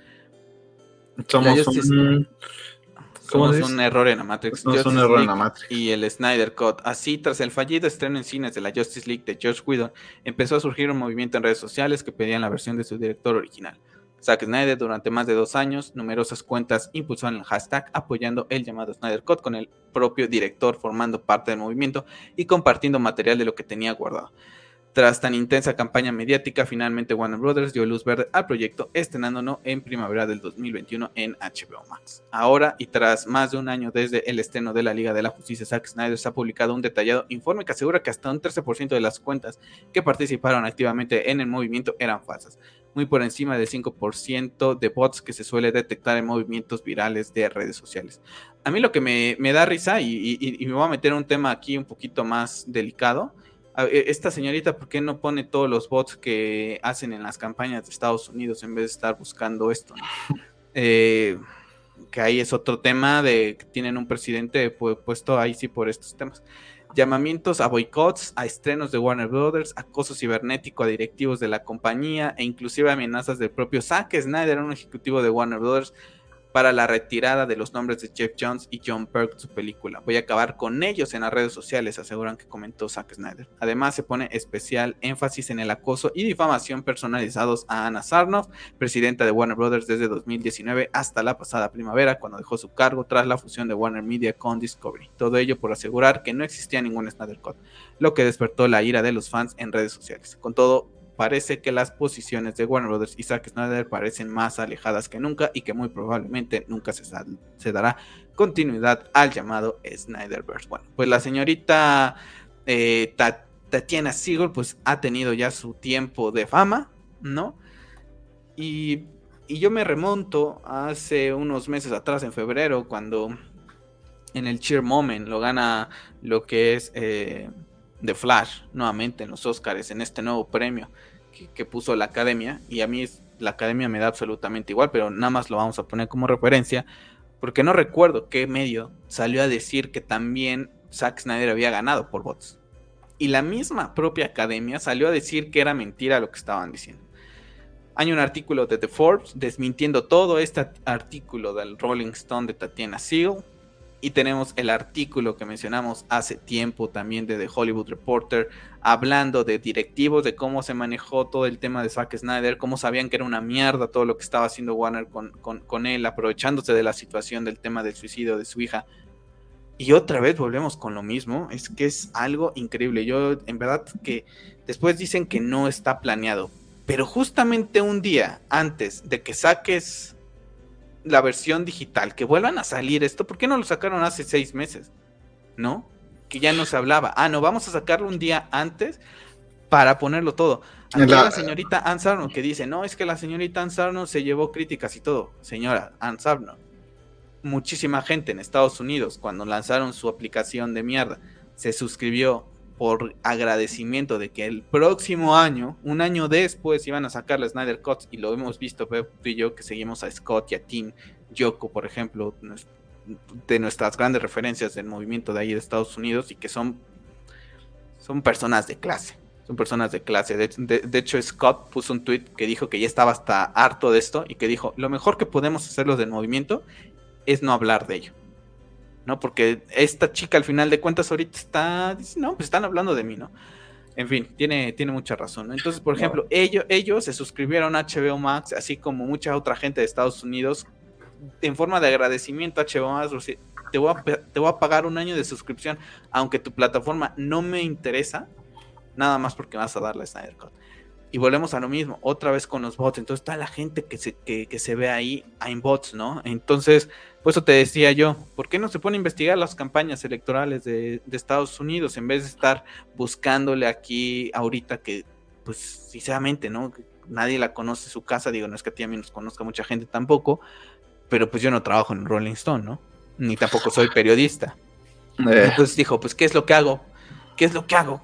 Somos un, somos un error en la Matrix. un error en la Matrix. Y el Snyder Cut. Así, tras el fallido estreno en cines de la Justice League de George Whedon, empezó a surgir un movimiento en redes sociales que pedían la versión de su director original. Zack Snyder durante más de dos años, numerosas cuentas impulsaron el hashtag apoyando el llamado Snyder Cut con el propio director formando parte del movimiento y compartiendo material de lo que tenía guardado. Tras tan intensa campaña mediática, finalmente Warner Brothers dio luz verde al proyecto, estrenándolo en primavera del 2021 en HBO Max. Ahora, y tras más de un año desde el estreno de la Liga de la Justicia, Zack Snyder ha publicado un detallado informe que asegura que hasta un 13% de las cuentas que participaron activamente en el movimiento eran falsas, muy por encima del 5% de bots que se suele detectar en movimientos virales de redes sociales. A mí lo que me, da risa, y, y me voy a meter un tema aquí un poquito más delicado, esta señorita, ¿por qué no pone todos los bots que hacen en las campañas de Estados Unidos en vez de estar buscando esto? Eh, que ahí es otro tema de que tienen un presidente puesto ahí sí por estos temas. Llamamientos a boicots, a estrenos de Warner Brothers, acoso cibernético a directivos de la compañía e inclusive amenazas del propio Zack Snyder, un ejecutivo de Warner Brothers, para la retirada de los nombres de Jeff Jones y John Perk de su película. Voy a acabar con ellos en las redes sociales, aseguran que comentó Zack Snyder. Además, se pone especial énfasis en el acoso y difamación personalizados a Anna Sarnoff, presidenta de Warner Brothers desde 2019 hasta la pasada primavera, cuando dejó su cargo tras la fusión de Warner Media con Discovery. Todo ello por asegurar que no existía ningún Snyder Cut, lo que despertó la ira de los fans en redes sociales. Con todo, parece que las posiciones de Warner Brothers y Zack Snyder parecen más alejadas que nunca y que muy probablemente nunca se, dará continuidad al llamado Snyderverse. Bueno, pues la señorita eh, Tatiana Siegel pues ha tenido ya su tiempo de fama, ¿no? Y, yo me remonto hace unos meses atrás, en febrero, cuando en el Cheer Moment lo gana lo que es... Eh, de Flash nuevamente en los Oscars, en este nuevo premio que, puso la academia. Y a mí la academia me da absolutamente igual, pero nada más lo vamos a poner como referencia. Porque no recuerdo qué medio salió a decir que también Zack Snyder había ganado por bots. Y la misma propia academia salió a decir que era mentira lo que estaban diciendo. Hay un artículo de The Forbes desmintiendo todo este artículo del Rolling Stone de Tatiana Seal y tenemos el artículo que mencionamos hace tiempo también de The Hollywood Reporter, hablando de directivos, de cómo se manejó todo el tema de Zack Snyder, cómo sabían que era una mierda todo lo que estaba haciendo Warner con, con él, aprovechándose de la situación del tema del suicidio de su hija. Y otra vez volvemos con lo mismo, es que es algo increíble. Yo, en verdad, que después dicen que no está planeado, pero justamente un día antes de que saques la versión digital, que vuelvan a salir esto, ¿por qué no lo sacaron hace seis meses? ¿No? que ya no se hablaba. Ah, no, vamos a sacarlo un día antes para ponerlo todo. Aquí la... señorita Ansarno que dice, no, es que la señorita Ansarno se llevó críticas y todo. Señora Ansarno, muchísima gente en Estados Unidos, cuando lanzaron su aplicación de mierda, se suscribió por agradecimiento de que el próximo año, un año después, iban a sacar la Snyder Cut y lo hemos visto tú y yo que seguimos a Scott y a Tim Yoko, por ejemplo, de nuestras grandes referencias del movimiento de ahí de Estados Unidos y que son, son personas de clase. Son personas de clase. De, hecho, Scott puso un tweet que dijo que ya estaba hasta harto de esto y que dijo, lo mejor que podemos hacer los del movimiento es no hablar de ello. ¿No? Porque esta chica al final de cuentas ahorita está, dice, no, pues están hablando de mí, ¿no? En fin, tiene, tiene mucha razón. ¿no? Entonces, por ejemplo, ellos, ellos se suscribieron a HBO Max, así como mucha otra gente de Estados Unidos, en forma de agradecimiento a HBO Max, te voy, a, te voy a pagar un año de suscripción, aunque tu plataforma no me interesa, nada más porque vas a dar la Snyder Cut. Y volvemos a lo mismo, otra vez con los bots. Entonces está la gente que se, que, se ve ahí en bots, ¿no? Entonces, por eso te decía yo, ¿por qué no se pone a investigar las campañas electorales de, de Estados Unidos en vez de estar buscándole aquí ahorita que, pues, sinceramente, ¿no? Nadie la conoce su casa, digo, no es que a ti a mí nos conozca mucha gente tampoco, pero pues yo no trabajo en Rolling Stone, ¿no? Ni tampoco soy periodista. Eh. Entonces dijo, pues, ¿qué es lo que hago? ¿Qué es lo que hago?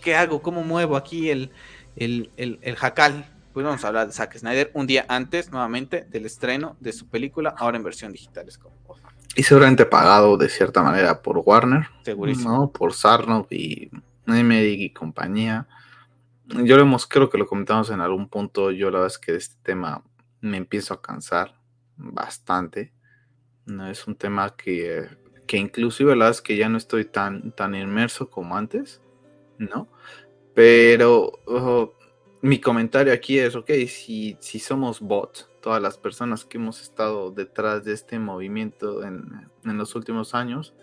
¿qué hago? ¿Cómo muevo aquí el, el, el, jacal? Pues vamos a hablar de Zack Snyder un día antes, nuevamente, del estreno de su película, ahora en versión digital. Es como... Y seguramente pagado de cierta manera por Warner. Segurísimo. ¿no? Por Sarnoff y Medic y compañía. Yo lo hemos, creo que lo comentamos en algún punto. Yo la verdad es que de este tema me empiezo a cansar bastante. No es un tema que, que inclusive la verdad es que ya no estoy tan, tan inmerso como antes. ¿no? Pero mi comentario aquí es, ok, si, si somos bots, todas las personas que hemos estado detrás de este movimiento en, los últimos años,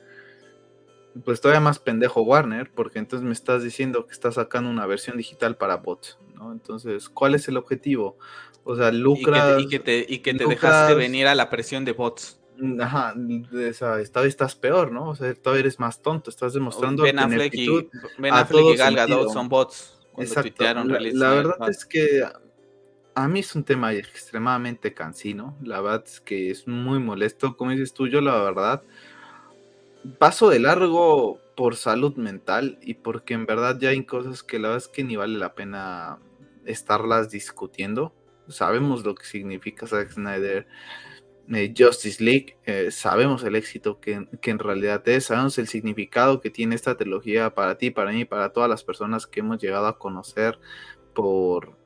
pues todavía más pendejo Warner, porque entonces me estás diciendo que estás sacando una versión digital para bots, ¿no? Entonces, ¿cuál es el objetivo? O sea, lucras... Y que te, y que te, dejaste venir a la presión de bots. Ajá, esa, todavía estás peor, ¿no? O sea, todavía eres más tonto, estás demostrando ben Affleck y, ben Affleck y Gal Gadot son bots. Exacto. La, la verdad es que a mí es un tema extremadamente cansino, la verdad es que es muy molesto, como dices tú, yo la verdad paso de largo por salud mental y porque en verdad ya hay cosas que la verdad es que ni vale la pena estarlas discutiendo. Sabemos lo que significa Zack Snyder, eh, Justice League, eh, sabemos el éxito que, en realidad es, sabemos el significado que tiene esta trilogía para ti, para mí, para todas las personas que hemos llegado a conocer por,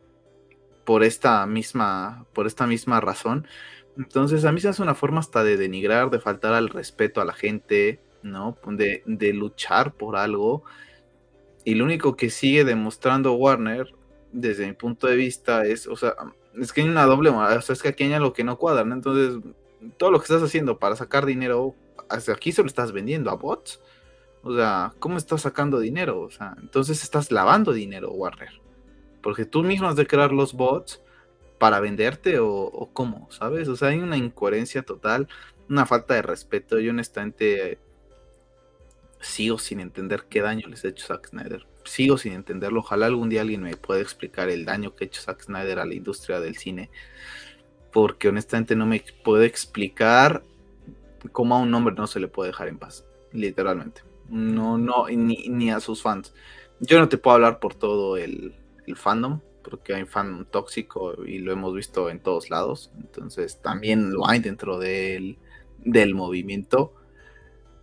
por, esta, misma, por esta misma razón. Entonces a mí se hace una forma hasta de denigrar, de faltar al respeto a la gente, ¿no? De, de luchar por algo. Y lo único que sigue demostrando Warner, desde mi punto de vista, es, o sea, es que hay una doble moral, o sea, es que aquí hay algo que no cuadra, ¿no? Entonces, todo lo que estás haciendo para sacar dinero, hasta aquí se lo estás vendiendo a bots. O sea, ¿cómo estás sacando dinero? O sea, entonces estás lavando dinero, Warner. Porque tú mismo has de crear los bots para venderte o, cómo, ¿sabes? O sea, hay una incoherencia total, una falta de respeto. Yo honestamente sigo sin entender qué daño les ha hecho Zack Snyder sigo sin entenderlo. Ojalá algún día alguien me pueda explicar el daño que ha hecho Zack Snyder a la industria del cine. Porque honestamente no me puede explicar cómo a un hombre no se le puede dejar en paz. Literalmente. No, no, ni, a sus fans. Yo no te puedo hablar por todo el, fandom, porque hay fan tóxico y lo hemos visto en todos lados. Entonces también lo hay dentro del, del movimiento.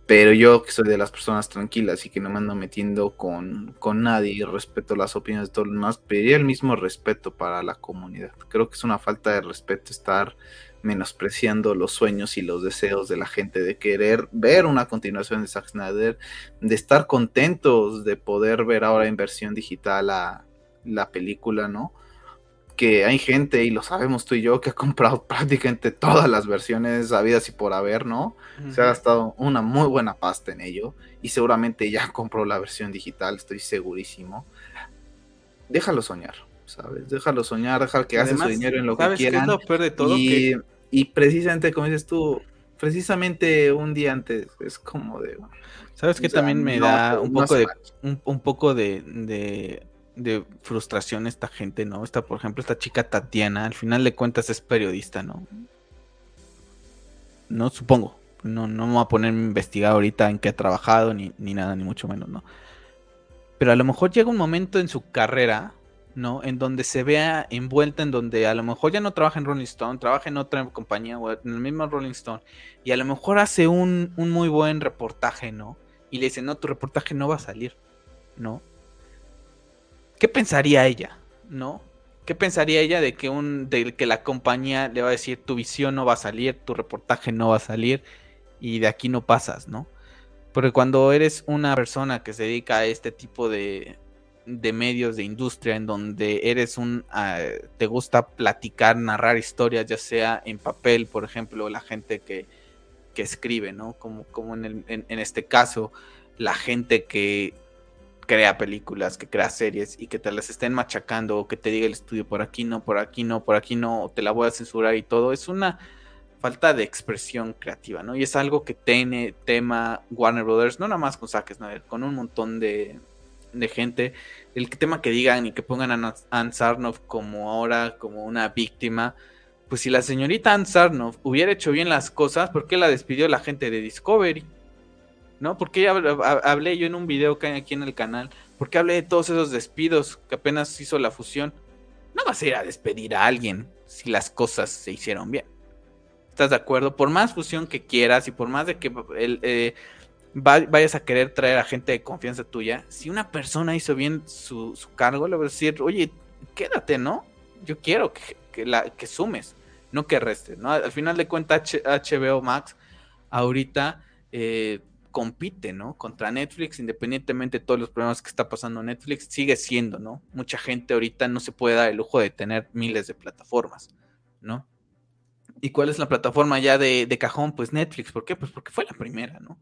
Pero yo que soy de las personas tranquilas y que no me ando metiendo con, con nadie y respeto las opiniones de todos los demás, pediría el mismo respeto para la comunidad. Creo que es una falta de respeto estar menospreciando los sueños y los deseos de la gente, de querer ver una continuación de Zack Snyder, de estar contentos de poder ver ahora en versión digital la, la película, ¿no? Que hay gente, y lo sabemos tú y yo, que ha comprado prácticamente todas las versiones habidas y por haber, ¿no? Se ha gastado una muy buena pasta en ello y seguramente ya compró la versión digital, estoy segurísimo. Déjalo soñar, ¿sabes? Déjalo soñar, déjalo que haga su dinero en lo que quieran. todo? Y, y precisamente como dices tú, precisamente un día antes. Es como de. ¿Sabes que también me da un poco, de, un, poco de, de, frustración esta gente, ¿no? Esta, por ejemplo, esta chica Tatiana, al final de cuentas es periodista, ¿no? No, supongo. No, no me voy a ponerme a investigar ahorita en qué ha trabajado, ni, ni nada, ni mucho menos, ¿no? Pero a lo mejor llega un momento en su carrera ¿no? En donde se vea envuelta, en donde a lo mejor ya no trabaja en Rolling Stone, trabaja en otra compañía o en el mismo Rolling Stone, y a lo mejor hace un, muy buen reportaje, ¿no? Y le dice, no, tu reportaje no va a salir, ¿no? ¿Qué pensaría ella, ¿no? ¿Qué pensaría ella de que, un, de que la compañía le va a decir, tu visión no va a salir, tu reportaje no va a salir, y de aquí no pasas, ¿no? Porque cuando eres una persona que se dedica a este tipo de, de medios de industria en donde eres un ah, te gusta platicar, narrar historias, ya sea en papel, por ejemplo, la gente que, que escribe, ¿no? Como, como en, en, este caso, la gente que crea películas, que crea series y que te las estén machacando o que te diga el estudio por aquí no, por aquí no, por aquí no, te la voy a censurar y todo, es una falta de expresión creativa, ¿no? Y es algo que tiene tema Warner Brothers, no nada más con Zack Snyder, con un montón de, de gente, el tema que digan y que pongan a Ann Sarnoff como ahora, como una víctima, pues si la señorita Ann Sarnoff hubiera hecho bien las cosas, ¿por qué la despidió la gente de Discovery? ¿No? Porque hablé yo en un video que hay aquí en el canal, porque hablé de todos esos despidos que apenas hizo la fusión. No vas a ir a despedir a alguien si las cosas se hicieron bien. ¿Estás de acuerdo? Por más fusión que quieras y por más de que eh, vayas a querer traer a gente de confianza tuya, si una persona hizo bien su, cargo, le vas a decir, oye, quédate, ¿no? Yo quiero que, la, que sumes, no que restes, ¿no? Al final de cuentas, HBO Max ahorita eh, compite, ¿no? Contra Netflix, independientemente de todos los problemas que está pasando Netflix, sigue siendo, ¿no? Mucha gente ahorita no se puede dar el lujo de tener miles de plataformas, ¿no? ¿Y cuál es la plataforma ya de, cajón? Pues Netflix, ¿por qué? Pues porque fue la primera, ¿no?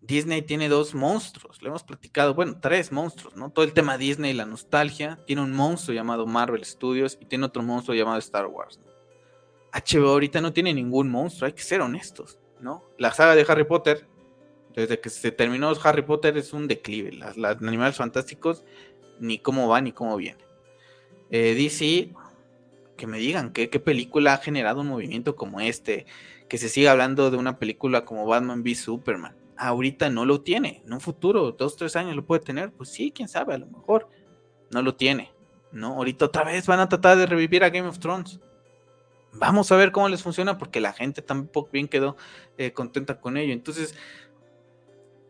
Disney tiene dos monstruos, lo hemos platicado, bueno, tres monstruos, ¿no? Todo el tema Disney, la nostalgia, tiene un monstruo llamado Marvel Studios y tiene otro monstruo llamado Star Wars. HBO ahorita no tiene ningún monstruo, hay que ser honestos, ¿no? La saga de Harry Potter, desde que se terminó Harry Potter es un declive, los animales fantásticos ni cómo va ni cómo viene. Eh, DC, que me digan ¿qué, qué película ha generado un movimiento como este, que se siga hablando de una película como Batman v Superman ahorita no lo tiene. En un futuro, dos, tres años lo puede tener. Pues sí, quién sabe, a lo mejor no lo tiene. ¿no? Ahorita otra vez van a tratar de revivir a Game of Thrones. Vamos a ver cómo les funciona porque la gente tampoco bien quedó eh, contenta con ello. Entonces,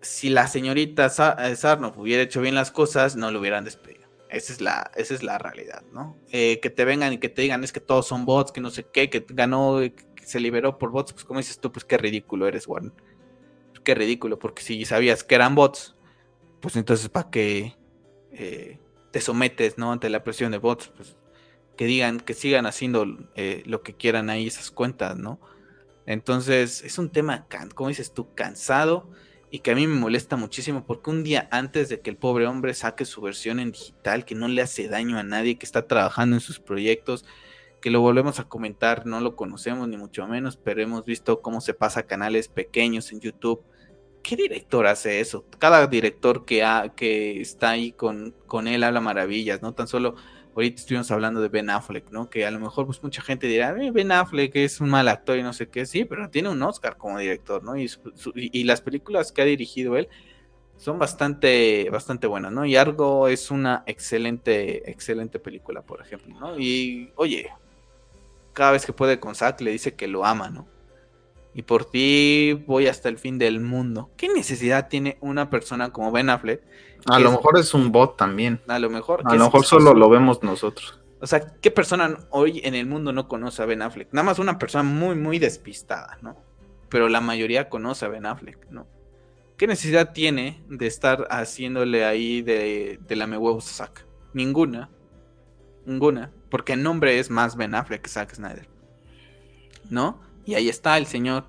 si la señorita eh, Sarnoff hubiera hecho bien las cosas, no lo hubieran despedido. Esa es la, esa es la realidad, ¿no? Eh, que te vengan y que te digan es que todos son bots, que no sé qué, que ganó, que se liberó por bots, pues como dices tú, pues qué ridículo eres, Warren qué ridículo, porque si sabías que eran bots, pues entonces para qué eh, te sometes, ¿no? Ante la presión de bots, pues que digan, que sigan haciendo lo que quieran ahí esas cuentas, ¿no? Entonces es un tema, como dices tú, cansado y que a mí me molesta muchísimo porque un día antes de que el pobre hombre saque su versión en digital, que no le hace daño a nadie, que está trabajando en sus proyectos, que lo volvemos a comentar, no lo conocemos ni mucho menos, pero hemos visto cómo se pasa canales pequeños en YouTube. ¿Qué director hace eso? Cada director que, ha, que está ahí con, con él habla maravillas, ¿no? Tan solo ahorita estuvimos hablando de Ben Affleck, ¿no? Que a lo mejor pues mucha gente dirá, eh, Ben Affleck es un mal actor y no sé qué, sí, pero tiene un Oscar como director, ¿no? Y, las películas que ha dirigido él son bastante, bastante buenas, ¿no? Y Argo es una excelente, excelente película, por ejemplo, ¿no? Y oye, cada vez que puede con Zack le dice que lo ama, ¿no? Y por ti voy hasta el fin del mundo. ¿Qué necesidad tiene una persona como Ben Affleck? A lo mejor es un bot también. A lo mejor. A lo mejor solo lo vemos nosotros. O sea, ¿qué persona hoy en el mundo no conoce a Ben Affleck? Nada más una persona muy, muy despistada, ¿no? Pero la mayoría conoce a Ben Affleck, ¿no? ¿Qué necesidad tiene de estar haciéndole ahí de, de lame huevos a Zack? Ninguna. Ninguna. Porque el nombre es más Ben Affleck que Zack Snyder. ¿No? Y ahí está el señor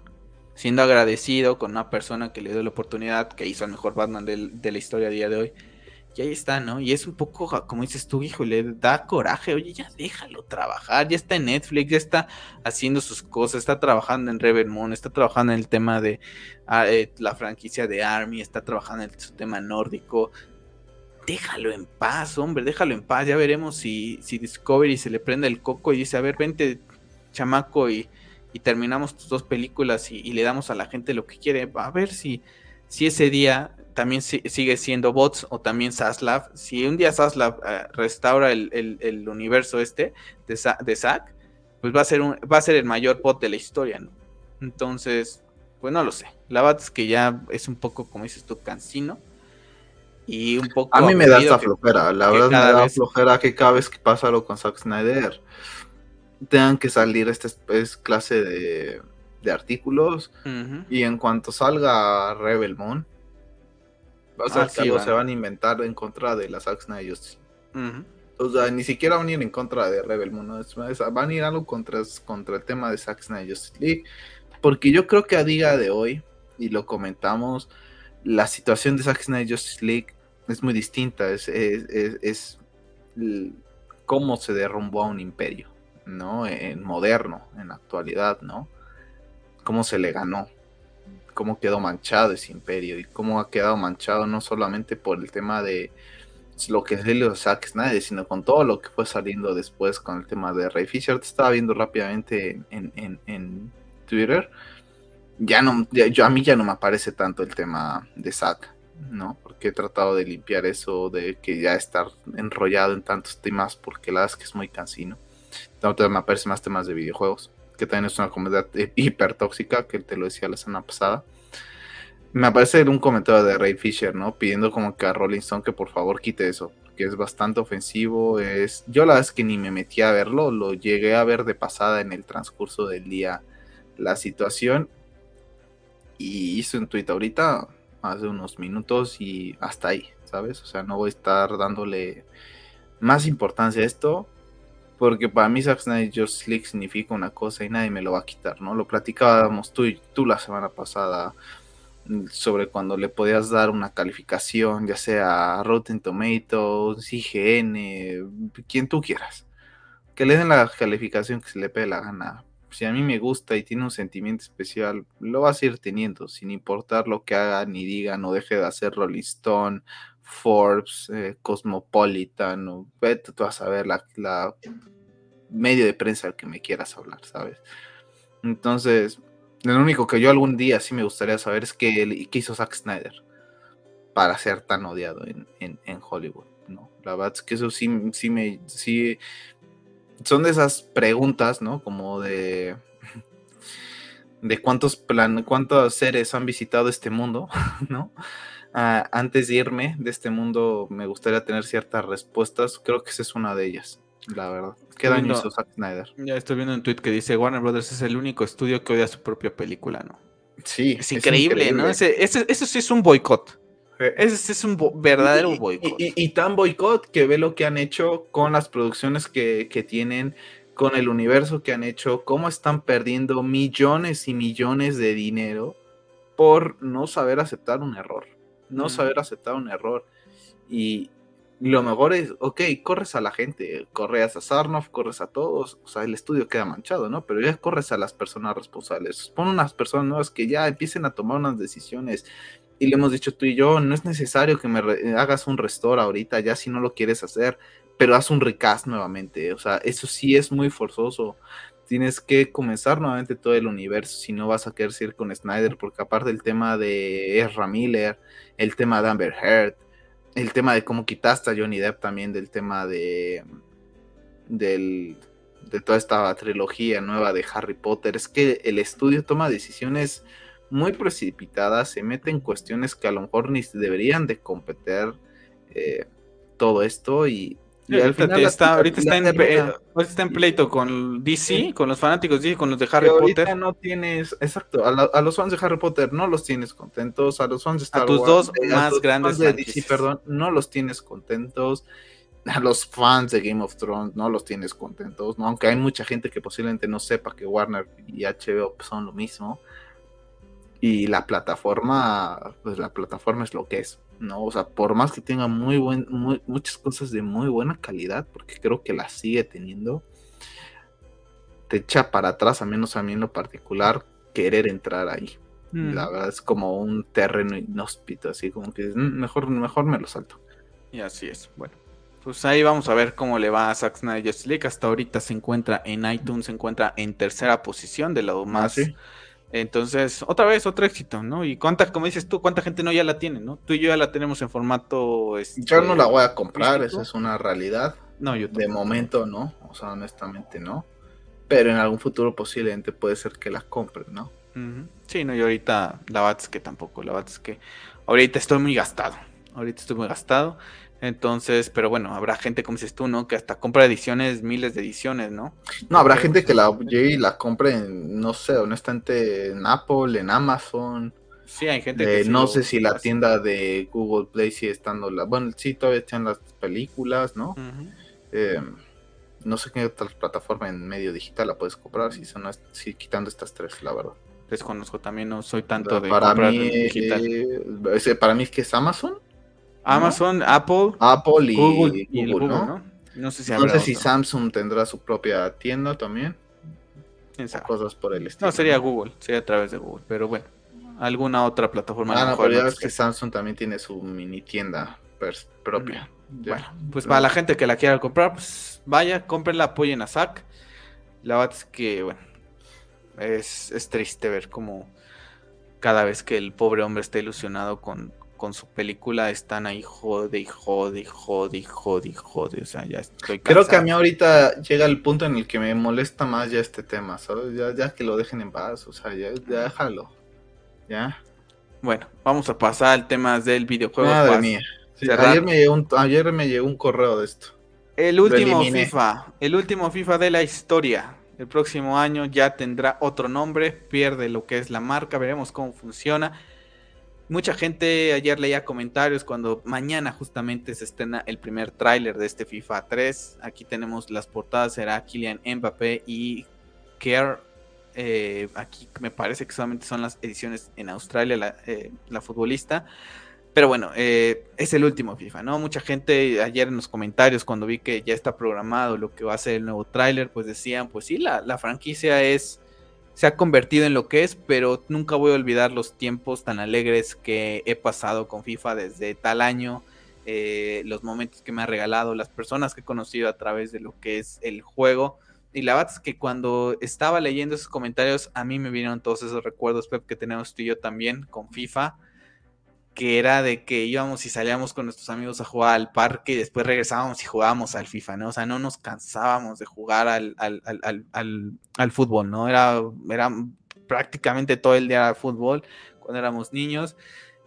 siendo agradecido con una persona que le dio la oportunidad, que hizo el mejor Batman de, la historia a día de hoy. y ahí está, ¿no? Y es un poco, como dices tú, hijo, le da coraje, oye, ya déjalo trabajar, ya está en Netflix, ya está haciendo sus cosas, está trabajando en Rebel Moon, está trabajando en el tema de ah, eh, la franquicia de Army, está trabajando en su tema nórdico. Déjalo en paz, hombre, déjalo en paz. Ya veremos si, si Discovery se le prende el coco y dice, a ver, vente, chamaco, y, terminamos tus dos películas y, le damos a la gente lo que quiere. A ver si, si ese día también sigue siendo bots o también Saslav. Si un día Saslav eh, restaura el, universo este de, de Zack, pues va a, ser un, va a ser el mayor bot de la historia, ¿no? Entonces, pues no lo sé. La verdad es que ya es un poco, como dices tú, cansino. Y un poco. A mí me da esta flojera. La verdad me da flojera que cada vez que pasa algo con Zack Snyder tengan que salir esta clase de, de artículos. Y en cuanto salga Rebel Moon, o sea, ah, se van a inventar en contra de la Zack Snyder O sea, ni siquiera van a ir en contra de Rebel Moon, van a ir algo contra, contra el tema de Zack Snyder League. Porque yo creo que a día de hoy, y lo comentamos, la situación de Zack Snyder Justice League es muy distinta. Es, es, es, cómo se derrumbó a un imperio, ¿no? En moderno, en la actualidad, ¿no? Cómo se le ganó cómo quedó manchado ese imperio y cómo ha quedado manchado no solamente por el tema de lo que es de Zack Snyder, sino con todo lo que fue saliendo después con el tema de Ray Fisher. Te estaba viendo rápidamente en, Twitter. Ya no, yo, a mí ya no me aparece tanto el tema de Zack, ¿no? Porque he tratado de limpiar eso de que ya estar enrollado en tantos temas, porque la verdad es que es muy cansino. Me aparecen más temas de videojuegos que también es una comunidad hiper tóxica, que te lo decía la semana pasada. Me aparece un comentario de Ray Fisher, ¿no? Pidiendo como que a Rolling Stone que por favor quite eso, que es bastante ofensivo. Es... Yo la verdad es que ni me metí a verlo, lo llegué a ver de pasada en el transcurso del día la situación. Y hice un tweet ahorita, hace unos minutos, y hasta ahí, ¿sabes? O sea, no voy a estar dándole más importancia a esto porque para mí Zack Snyder Just League significa una cosa y nadie me lo va a quitar, ¿no? Lo platicábamos tú y tú la semana pasada sobre cuando le podías dar una calificación, ya sea Rotten Tomatoes, IGN, quien tú quieras. Que le den la calificación que se le pegue la gana. Si a mí me gusta y tiene un sentimiento especial, lo vas a ir teniendo, sin importar lo que hagan ni digan o deje de hacer Rolling Stone, Forbes, eh, Cosmopolitan, o vete tú vas a ver la, medio de prensa al que me quieras hablar, ¿sabes? Entonces, lo único que yo algún día sí me gustaría saber es qué, qué hizo Zack Snyder para ser tan odiado en, Hollywood, ¿no? La verdad es que eso sí, sí me, sí, son de esas preguntas, ¿no? Como de, de cuántos plan, cuántos seres han visitado este mundo, ¿no? Ah, antes de irme de este mundo me gustaría tener ciertas respuestas. Creo que esa es una de ellas, la verdad. ¿Qué daño hizo Zack Snyder? Ya estoy viendo un tweet que dice Warner Brothers es el único estudio que odia su propia película, ¿no? Sí. Es increíble, ¿no? Ese, eso sí es un boicot. Ese es un verdadero boicot. Y, tan boicot que ve lo que han hecho con las producciones que, que tienen, con el universo que han hecho, cómo están perdiendo millones y millones de dinero por no saber aceptar un error no saber aceptar un error. Y lo mejor es, ok, corres a la gente, corres a Sarnoff, corres a todos, o sea, el estudio queda manchado, ¿no? Pero ya corres a las personas responsables. Pon unas personas nuevas que ya empiecen a tomar unas decisiones. Y le hemos dicho tú y yo, no es necesario que me hagas un restore ahorita, ya si no lo quieres hacer, pero haz un recast nuevamente. O sea, eso sí es muy forzoso tienes que comenzar nuevamente todo el universo si no vas a querer ir con Snyder, porque aparte del tema de Ezra Miller, el tema de Amber Heard, el tema de cómo quitaste a Johnny Depp también del tema de del, de toda esta trilogía nueva de Harry Potter, es que el estudio toma decisiones muy precipitadas, se mete en cuestiones que a lo mejor ni deberían de competir eh, todo esto y ahorita, está, ahorita, está en, pleito con DC, con los fanáticos DC, con los de Harry Potter. no tienes, exacto, a, los fans de Harry Potter no los tienes contentos, a los fans de Star A tus dos eh, más grandes de DC, perdón, no los tienes contentos. A los fans de Game of Thrones no los tienes contentos, ¿no? aunque hay mucha gente que posiblemente no sepa que Warner y HBO son lo mismo. Y la plataforma, pues la plataforma es lo que es. ¿No? O sea, por más que tenga muy buen, muchas cosas de muy buena calidad, porque creo que la sigue teniendo, te echa para atrás, a menos a mí en lo particular, querer entrar ahí. Mm. La verdad es como un terreno inhóspito, así como que mm, mejor, mejor me lo salto. Y así es, bueno. Pues ahí vamos a ver cómo le va a Zack Snyder Justice League. Hasta ahorita se encuentra en iTunes, se encuentra en tercera posición de lo ah, más. Entonces, otra vez, otro éxito, ¿no? Y cuánta, como dices tú, cuánta gente no ya la tiene, ¿no? Tú y yo ya la tenemos en formato. Este, yo no la voy a comprar, esa es una realidad. No, yo De momento no, o sea, honestamente no. Pero en algún futuro posiblemente puede ser que la compre, ¿no? Sí, no, yo ahorita, la verdad es que tampoco, la verdad es que ahorita estoy muy gastado. Ahorita estoy muy gastado. Entonces, pero bueno, habrá gente, como dices tú, ¿no? Que hasta compra ediciones, miles de ediciones, ¿no? No, habrá gente que la llegue y la compre en, no sé, honestamente, en Apple, en Amazon. Sí, hay gente que No sé si la tienda de Google Play sigue estando la. Bueno, sí, todavía están las películas, ¿no? Eh, no sé qué otra plataforma en medio digital la puedes comprar, si son si quitando estas tres, la verdad. Desconozco también, no soy tanto de para mí, digital. Eh, para mí es que es Amazon Amazon, Apple, Apple y Google, ¿no? ¿no? sé si, Samsung tendrá su propia tienda también. Cosas por el estilo. No, sería Google, sería a través de Google, pero bueno, alguna otra plataforma. Ah, no, pero ya ves que Samsung también tiene su mini tienda propia. Mm, bueno, pues para la gente que la quiera comprar, pues vaya, cómprenla, apoyen a Zack. La verdad es que, bueno, es, es triste ver cómo cada vez que el pobre hombre está ilusionado con, con su película están ahí jode y jode y jode y jode y jode. O sea, ya estoy cansado. Creo que a mí ahorita llega el punto en el que me molesta más ya este tema, ¿sabes? Ya, ya que lo dejen en paz, o sea, ya, déjalo. Ya. Bueno, vamos a pasar al tema del videojuego. Madre mía. ayer, me llegó un, ayer me llegó un correo de esto. El último FIFA, el último FIFA de la historia. El próximo año ya tendrá otro nombre, pierde lo que es la marca, veremos cómo funciona. Mucha gente ayer leía comentarios cuando mañana justamente se estrena el primer tráiler de este FIFA 3. Aquí tenemos las portadas, será Kylian Mbappé y Kerr. Eh, aquí me parece que solamente son las ediciones en Australia, la, eh, futbolista. Pero bueno, eh, es el último FIFA, ¿no? Mucha gente ayer en los comentarios cuando vi que ya está programado lo que va a ser el nuevo tráiler, pues decían, pues sí, la, la franquicia es se ha convertido en lo que es, pero nunca voy a olvidar los tiempos tan alegres que he pasado con FIFA desde tal año, eh, los momentos que me ha regalado, las personas que he conocido a través de lo que es el juego. Y la verdad es que cuando estaba leyendo esos comentarios, a mí me vinieron todos esos recuerdos, Pep, que tenemos tú y yo también con FIFA que era de que íbamos y salíamos con nuestros amigos a jugar al parque y después regresábamos y jugábamos al FIFA, ¿no? O sea, no nos cansábamos de jugar al, al, fútbol, ¿no? Era, era prácticamente todo el día fútbol cuando éramos niños.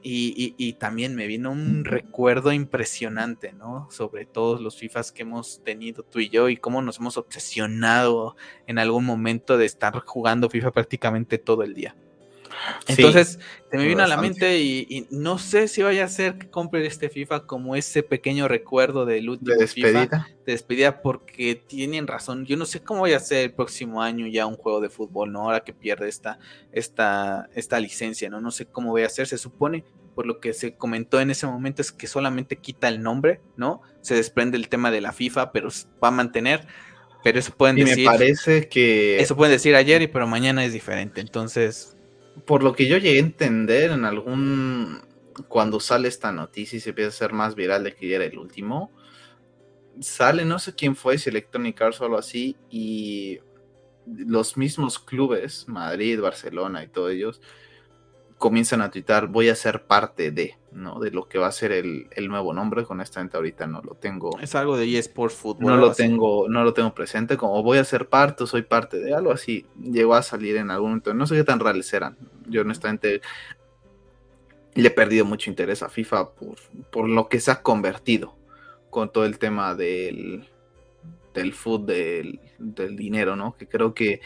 Y, y, también me vino un recuerdo impresionante, ¿no? Sobre todos los FIFAs que hemos tenido tú y yo y cómo nos hemos obsesionado en algún momento de estar jugando FIFA prácticamente todo el día. Entonces, se me vino a la mente y, no sé si vaya a ser que compre este FIFA como ese pequeño recuerdo del último de despedida. FIFA de despedida, porque tienen razón. Yo no sé cómo vaya a ser el próximo año ya un juego de fútbol, ¿no? Ahora que pierde esta, esta, esta licencia, ¿no? No sé cómo vaya a ser. Se supone, por lo que se comentó en ese momento, es que solamente quita el nombre, ¿no? Se desprende el tema de la FIFA, pero va a mantener. Pero eso pueden y decir. Me parece que. Eso pueden decir ayer, y pero mañana es diferente. Entonces por lo que yo llegué a entender en algún cuando sale esta noticia y se empieza a ser más viral de que era el último, sale, no sé quién fue, si Electronic Arts o algo así, y los mismos clubes, Madrid, Barcelona y todos ellos, comienzan a twittar, voy a ser parte de, ¿no? De lo que va a ser el, nuevo nombre. Honestamente, ahorita no lo tengo. Es algo de eSports Football. No lo tengo, no lo tengo presente, como voy a ser parte, soy parte de algo así. Llegó a salir en algún momento. No sé qué tan reales eran. Yo honestamente le he perdido mucho interés a FIFA por, por lo que se ha convertido con todo el tema del, del food, del, del dinero, ¿no? Que creo que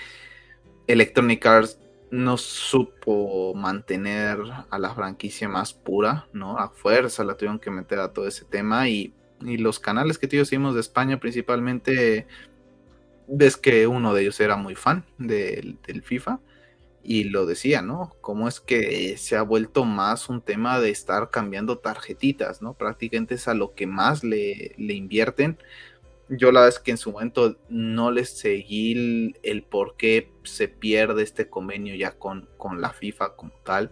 Electronic Arts no supo mantener a la franquicia más pura, ¿no? A fuerza la tuvieron que meter a todo ese tema y, los canales que tío seguimos de España principalmente, ves que uno de ellos era muy fan del, FIFA y lo decía, ¿no? Cómo es que se ha vuelto más un tema de estar cambiando tarjetitas, ¿no? Prácticamente es a lo que más le, le invierten. Yo la verdad es que en su momento no les seguí el, por qué se pierde este convenio ya con, con la FIFA como tal.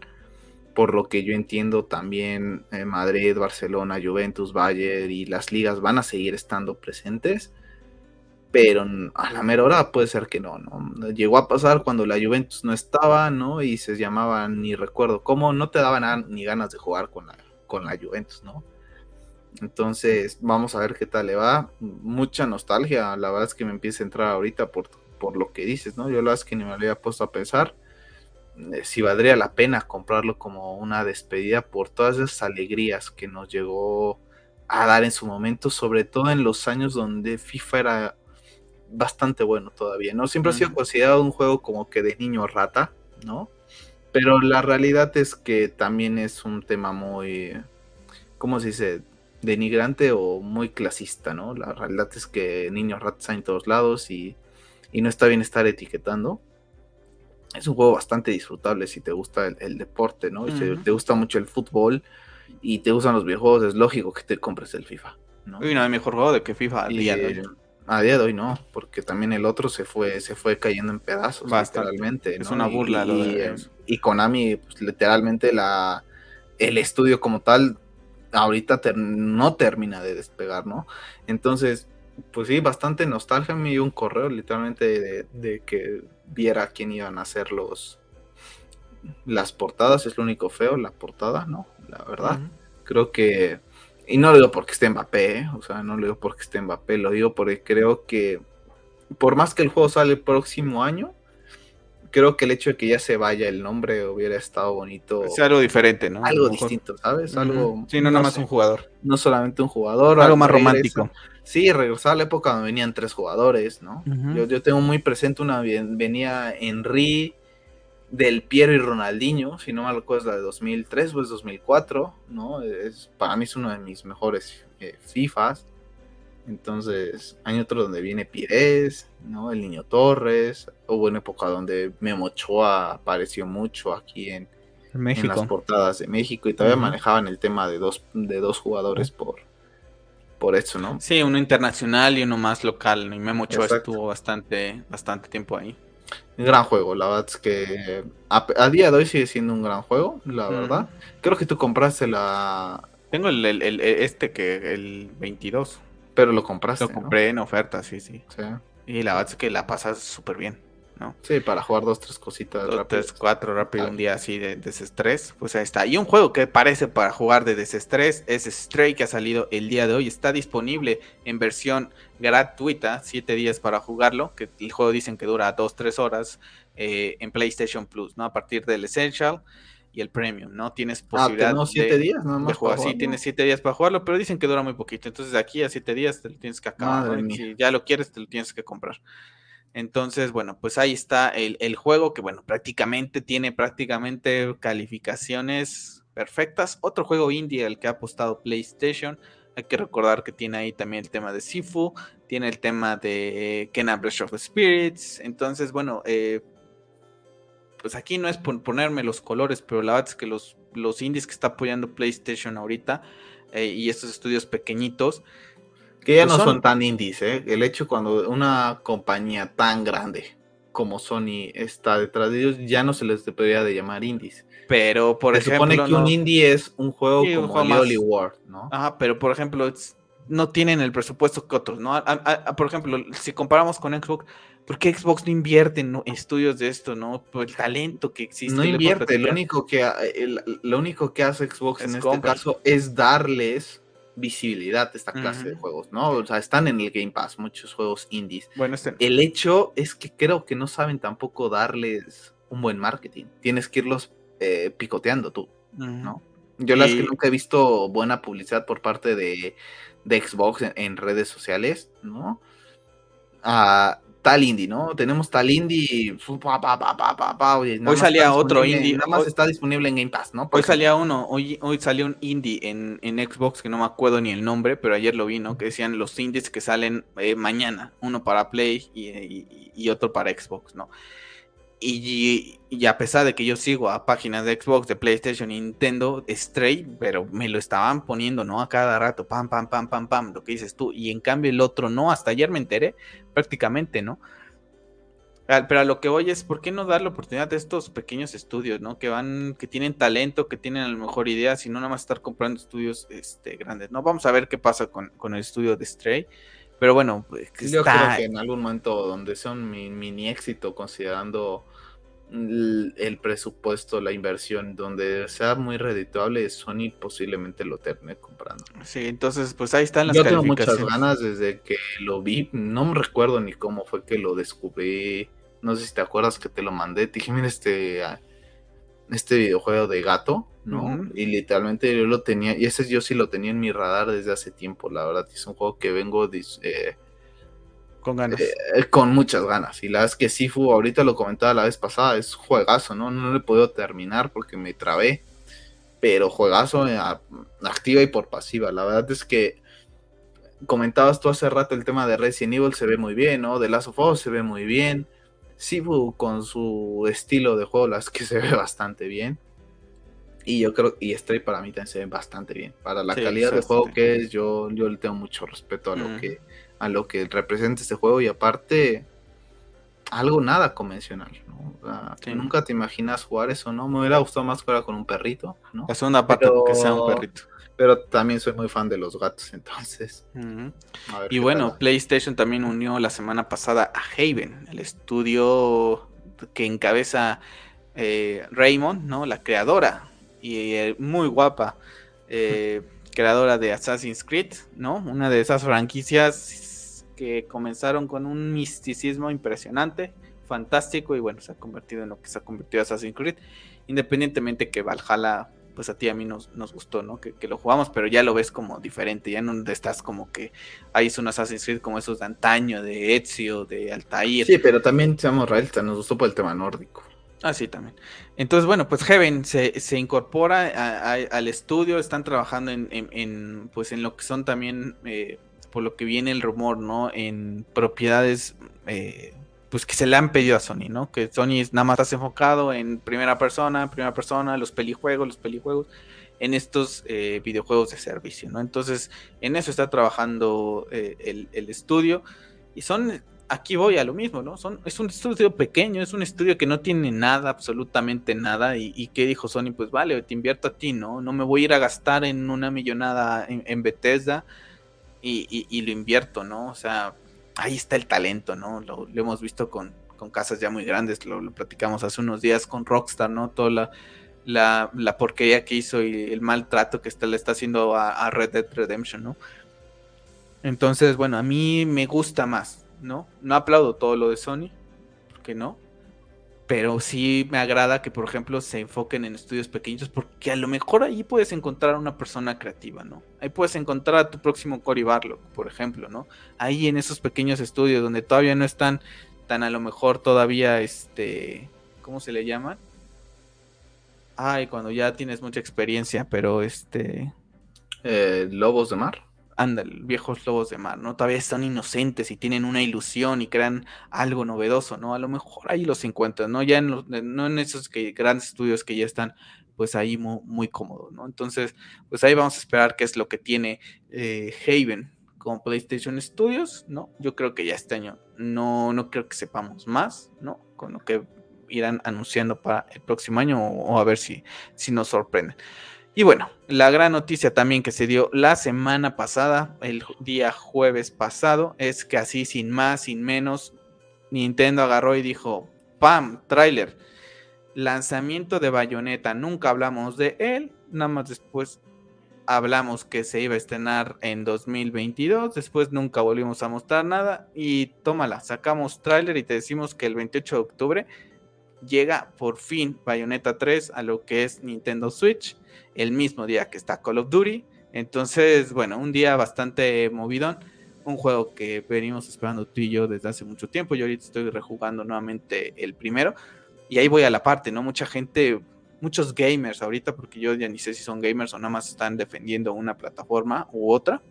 Por lo que yo entiendo también eh, Madrid, Barcelona, Juventus, Bayern y las ligas van a seguir estando presentes pero a la mera hora puede ser que no, ¿no? Llegó a pasar cuando la Juventus no estaba, ¿no? Y se llamaban, ni recuerdo cómo, no te daban ni ganas de jugar con la, con la Juventus, ¿no? Entonces, vamos a ver qué tal le va. Mucha nostalgia, la verdad es que me empieza a entrar ahorita por, por lo que dices, ¿no? Yo la verdad es que ni me había puesto a pensar eh, si valdría la pena comprarlo como una despedida por todas esas alegrías que nos llegó a dar en su momento, sobre todo en los años donde FIFA era bastante bueno todavía, ¿no? Siempre ha sido considerado un juego como que de niño rata, ¿no? Pero la realidad es que también es un tema muy, ¿cómo se dice? Denigrante o muy clasista, ¿no? La realidad es que niños ratas hay en todos lados y, no está bien estar etiquetando. Es un juego bastante disfrutable si te gusta el, deporte, ¿no? Si te gusta mucho el fútbol y te gustan los videojuegos, es lógico que te compres el FIFA. ¿no? Y no hay mejor juego de que FIFA al día a día de hoy no, porque también el otro se fue, se fue cayendo en pedazos, literalmente. Es una burla y, lo de y, Konami, pues, literalmente la, el estudio como tal, ahorita no termina de despegar, ¿no? Entonces, pues sí, bastante nostalgia. Me dio un correo literalmente de, que viera quién iban a hacer los las portadas. Es lo único feo, la portada, ¿no? La verdad. Creo que y no lo digo porque esté Mbappé, ¿eh? o sea, no lo digo porque esté Mbappé, lo digo porque creo que por más que el juego sale el próximo año, creo que el hecho de que ya se vaya el nombre hubiera estado bonito. Es algo diferente, ¿no? Algo distinto, ¿sabes? Algo. Sí, no, nada más un jugador. No solamente un jugador. Algo más romántico. Sí, regresar a la época donde venían tres jugadores, ¿no? yo, yo, tengo muy presente una. Venía Henry, del Piero y Ronaldinho, si no acuerdo es la de 2003 o es 2004, ¿no? Es, para mí es uno de mis mejores eh, FIFAs. Entonces, hay otro donde viene Pires, ¿no? El Niño Torres. Hubo una época donde Memo Ochoa apareció mucho aquí en, México. las portadas de México y todavía manejaban el tema de dos, de dos jugadores por, por eso, ¿no? Sí, uno internacional y uno más local. Y Memo Ochoa estuvo bastante, bastante tiempo ahí. Gran juego, la verdad es que a, día de hoy sigue siendo un gran juego, la verdad. Creo que tú compraste la... Tengo el, este que el 22. Pero lo compraste. Lo compré en oferta, sí, sí. Y la verdad es que la pasas súper bien. ¿no? Sí, para jugar dos, tres cositas dos, Tres, cuatro rápido, un día así de desestrés, pues ahí está. Y un juego que parece para jugar de desestrés es Stray, que ha salido el día de hoy. Está disponible en versión gratuita, siete días para jugarlo, que el juego dicen que dura dos, tres horas eh, en PlayStation Plus, ¿no? A partir del Essential y el Premium, ¿no? Tienes ah, posibilidad ah, siete días nada más jugar. Sí, tienes siete días para jugarlo, pero dicen que dura muy poquito. Entonces de aquí a siete días te lo tienes que acabar. Si ya lo quieres, te lo tienes que comprar. Entonces, bueno, pues ahí está el, juego que, bueno, prácticamente tiene prácticamente calificaciones perfectas. Otro juego indie al que ha apostado PlayStation. Hay que recordar que tiene ahí también el tema de Sifu, tiene el tema de Kena Breath of Spirits. Entonces, bueno, eh, pues aquí no es por ponerme los colores, pero la verdad es que los, los indies que está apoyando PlayStation ahorita eh, y estos estudios pequeñitos, que ya pues no son... tan indies, ¿eh? El hecho cuando una compañía tan grande como Sony está detrás de ellos, ya no se les debería de llamar indies. Pero, por se supone que un indie es un juego como un World, ¿no? Ajá, pero por ejemplo, no tienen el presupuesto que otros, ¿no? por ejemplo, si comparamos con Xbox, ¿por qué Xbox no invierte en estudios de esto, no? Por el talento que existe. No invierte, lo único que, lo único que hace Xbox en este caso es darles visibilidad esta clase de juegos, ¿no? O sea, están en el Game Pass muchos juegos indies. Bueno, este... El hecho es que creo que no saben tampoco darles un buen marketing. Tienes que irlos eh, picoteando tú, ¿no? Yo las que nunca he visto buena publicidad por parte de, Xbox en, redes sociales, ¿no? Ah, tal indie, ¿no? Tenemos tal indie. hoy salía otro indie. Nada más está disponible en Game Pass, ¿no? hoy salía uno, hoy, hoy salió un indie en, en, Xbox que no me acuerdo ni el nombre, pero ayer lo vi, ¿no? Que decían los indies que salen eh, mañana, uno para Play y, otro para Xbox, ¿no? Y, a pesar de que yo sigo a páginas de Xbox, de PlayStation, Nintendo, Stray, pero me lo estaban poniendo, ¿no? A cada rato, pam, pam, pam, pam, pam, lo que dices tú. Y en cambio el otro no, hasta ayer me enteré, prácticamente, ¿no? Pero a lo que voy es, ¿por qué no dar la oportunidad a estos pequeños estudios, ¿no? Que van, que tienen talento, que tienen a lo mejor ideas y no nada más estar comprando estudios este, grandes, ¿no? Vamos a ver qué pasa con, con el estudio de Stray. Pero bueno, pues, yo creo que en algún momento donde sea un mini éxito, considerando el presupuesto, la inversión, donde sea muy redituable, Sony posiblemente lo termine comprando. Sí, entonces pues ahí están las Yo tengo muchas ganas desde que lo vi, no me recuerdo ni cómo fue que lo descubrí, no sé si te acuerdas que te lo mandé, te dije, mira este, este videojuego de gato, ¿no? Y literalmente yo lo tenía, y ese yo sí lo tenía en mi radar desde hace tiempo, la verdad, es un juego que vengo... Eh, con ganas. Eh, con muchas ganas. Y la verdad es que Sifu, ahorita lo comentaba la vez pasada, es juegazo, ¿no? No lo he podido terminar porque me trabé. Pero juegazo eh, activa y por pasiva. La verdad es que comentabas tú hace rato el tema de Resident Evil, se ve muy bien, ¿no? De Last of Us se ve muy bien. Sifu con su estilo de juego, las que se ve bastante bien. Y yo creo, y Stray para mí también se ve bastante bien. Para la calidad de juego que es, yo, yo le tengo mucho respeto a lo que a lo que representa este juego y aparte algo nada convencional, Nunca te imaginas jugar eso, ¿no? Me hubiera gustado más jugar con un perrito, ¿no? Es una pata que sea un perrito. Pero también soy muy fan de los gatos, entonces. Y bueno, PlayStation también unió la semana pasada a Haven, el estudio que encabeza eh, Raymond, ¿no? La creadora y eh, muy guapa. Eh, creadora de Assassin's Creed, ¿no? Una de esas franquicias que comenzaron con un misticismo impresionante, fantástico y bueno, se ha convertido en lo que se ha convertido Assassin's Creed, independientemente que Valhalla, pues a ti a mí nos, nos gustó, ¿no? Que, lo jugamos, pero ya lo ves como diferente, ya no estás como que ahí es un Assassin's Creed como esos de antaño, de Ezio, de Altair. Sí, pero también, seamos realistas, nos gustó por el tema nórdico. Ah, sí, también. Entonces, bueno, pues Heaven se, se incorpora al estudio, están trabajando en, pues en lo que son también, eh, por lo que viene el rumor, ¿no? En propiedades, eh, pues que se le han pedido a Sony, ¿no? Que Sony nada más está enfocado en primera persona, primera persona, los pelijuegos, los pelijuegos, en estos eh, videojuegos de servicio, ¿no? Entonces, en eso está trabajando el, el estudio y son aquí voy a lo mismo, ¿no? Son, es un estudio pequeño, es un estudio que no tiene nada, absolutamente nada. Y, y ¿qué dijo Sony? Pues vale, te invierto a ti, ¿no? No me voy a ir a gastar en una millonada en, Bethesda y, lo invierto, ¿no? O sea, ahí está el talento, ¿no? Lo, hemos visto con, con, casas ya muy grandes, lo, platicamos hace unos días con Rockstar, ¿no? Toda la, la, porquería que hizo y el maltrato que está, le está haciendo a, a Red Dead Redemption, ¿no? Entonces, bueno, a mí me gusta más ¿no? No aplaudo todo lo de Sony, que no. Pero sí me agrada que, por ejemplo, se enfoquen en estudios pequeños, porque a lo mejor ahí puedes encontrar a una persona creativa, ¿no? Ahí puedes encontrar a tu próximo Cory Barlow, por ejemplo, ¿no? Ahí en esos pequeños estudios donde todavía no están tan a lo mejor todavía, este, ¿cómo se le llaman? Ay, cuando ya tienes mucha experiencia, pero este... Eh, Lobos de Mar anda, viejos lobos de mar, ¿no? Todavía están inocentes y tienen una ilusión y crean algo novedoso, ¿no? A lo mejor ahí los encuentran, ¿no? Ya en los, no en esos que, grandes estudios que ya están pues ahí muy, muy cómodos, ¿no? Entonces, pues ahí vamos a esperar qué es lo que tiene eh, Haven con PlayStation Studios, ¿no? Yo creo que ya este año no, no creo que sepamos más, ¿no? Con lo que irán anunciando para el próximo año o, a ver si, si nos sorprenden. Y bueno, la gran noticia también que se dio la semana pasada, el día jueves pasado, es que así sin más, sin menos, Nintendo agarró y dijo, ¡pam! Trailer. Lanzamiento de Bayonetta. Nunca hablamos de él, nada más después hablamos que se iba a estrenar en 2022, después nunca volvimos a mostrar nada y tómala, sacamos trailer y te decimos que el 28 de octubre llega por fin Bayonetta 3 a lo que es Nintendo Switch el mismo día que está Call of Duty. Entonces, bueno, un día bastante movidón. Un juego que venimos esperando tú y yo desde hace mucho tiempo. Yo ahorita estoy rejugando nuevamente el primero. Y ahí voy a la parte, ¿no? Mucha gente, muchos gamers ahorita, porque yo ya ni sé si son gamers o nada más están defendiendo una plataforma u otra.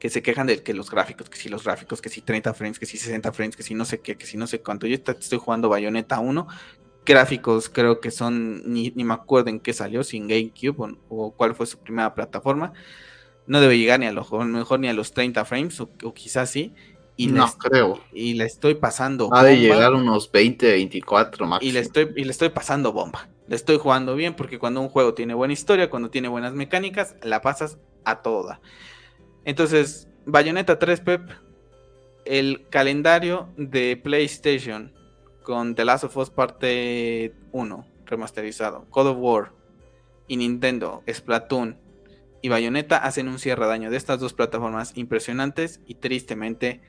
que se quejan de que los gráficos, que si los gráficos, que si 30 frames, que si 60 frames, que si no sé qué, que si no sé cuánto. Yo estoy jugando Bayonetta 1, gráficos creo que son, ni, me acuerdo en qué salió, sin GameCube o, cuál fue su primera plataforma. No debe llegar ni a lo mejor ni a los 30 frames, o, quizás sí. Y no creo. Y le estoy pasando. Ha de llegar unos 20, 24 máximo. Y le, estoy, y le estoy pasando bomba. Le estoy jugando bien porque cuando un juego tiene buena historia, cuando tiene buenas mecánicas, la pasas a toda. Entonces, Bayonetta 3, Pep, el calendario de PlayStation con The Last of Us parte 1 remasterizado, God of War y Nintendo, Splatoon y Bayonetta hacen un cierre daño de estas dos plataformas impresionantes y tristemente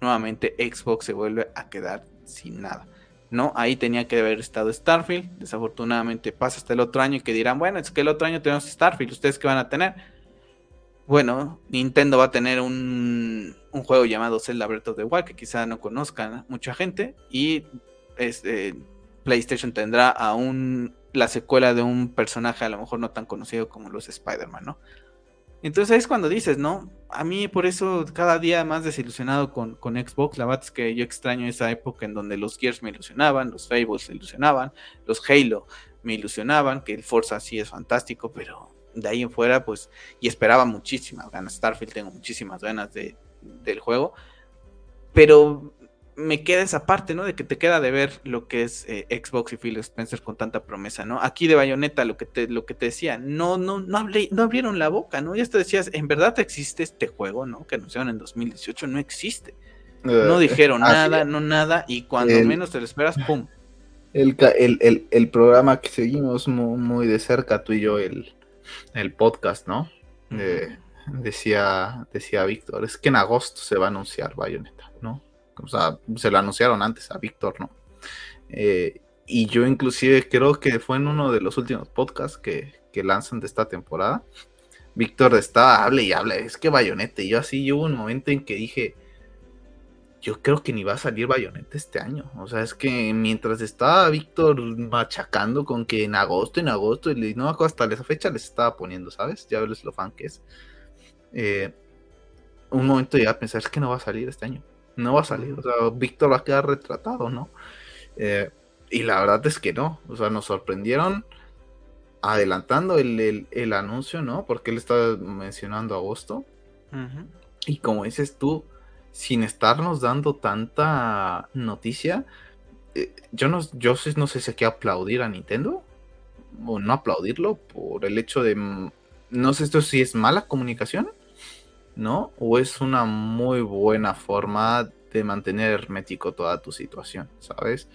nuevamente Xbox se vuelve a quedar sin nada. No, ahí tenía que haber estado Starfield. Desafortunadamente pasa hasta el otro año y que dirán, bueno, es que el otro año tenemos Starfield. ¿Ustedes qué van a tener? bueno, Nintendo va a tener un, juego llamado Zelda Breath of the que quizá no conozcan mucha gente y este, PlayStation tendrá aún la secuela de un personaje a lo mejor no tan conocido como los Spider-Man, ¿no? Entonces es cuando dices, ¿no? A mí por eso cada día más desilusionado con, con, Xbox. La verdad es que yo extraño esa época en donde los Gears me ilusionaban, los Fables me ilusionaban, los Halo me ilusionaban, que el Forza sí es fantástico, pero de ahí en fuera, pues, y esperaba muchísimas ganas. Starfield tengo muchísimas ganas de, del juego, pero me queda esa parte, ¿no? De que te queda de ver lo que es eh, Xbox y Phil Spencer con tanta promesa, ¿no? Aquí de Bayonetta, lo que te, lo que te decía, no, no, no, hablé, no abrieron la boca, ¿no? Ya te decías, en verdad existe este juego, ¿no? Que anunciaron en 2018, no existe. no eh, dijeron nada, no nada, y cuando menos te lo esperas, ¡pum! El, el, programa que seguimos muy de cerca, tú y yo, el, el podcast, ¿no? decía, decía Víctor, es que en agosto se va a anunciar Bayonetta, ¿no? O sea, se lo anunciaron antes a Víctor, ¿no? Eh, y yo inclusive creo que fue en uno de los últimos podcasts que, que lanzan de esta temporada. Víctor estaba, hable y hable, es que Bayonetta, y yo así, hubo un momento en que dije, yo creo que ni va a salir Bayonetta este año. O sea, es que mientras estaba Víctor machacando con que en agosto, en agosto, y no hasta esa fecha les estaba poniendo, ¿sabes? Ya ves lo fan que es. Eh, un momento ya a pensar, es que no va a salir este año. No va a salir. O sea, Víctor va a quedar retratado, ¿no? Eh, y la verdad es que no. O sea, nos sorprendieron adelantando el, anuncio, ¿no? Porque él estaba mencionando agosto. Y como dices tú, sin estarnos dando tanta noticia, eh, yo no, yo no sé si hay que aplaudir a Nintendo o no aplaudirlo por el hecho de, mm, no sé esto si es mala comunicación, ¿no? O es una muy buena forma de mantener hermético toda tu situación, ¿sabes?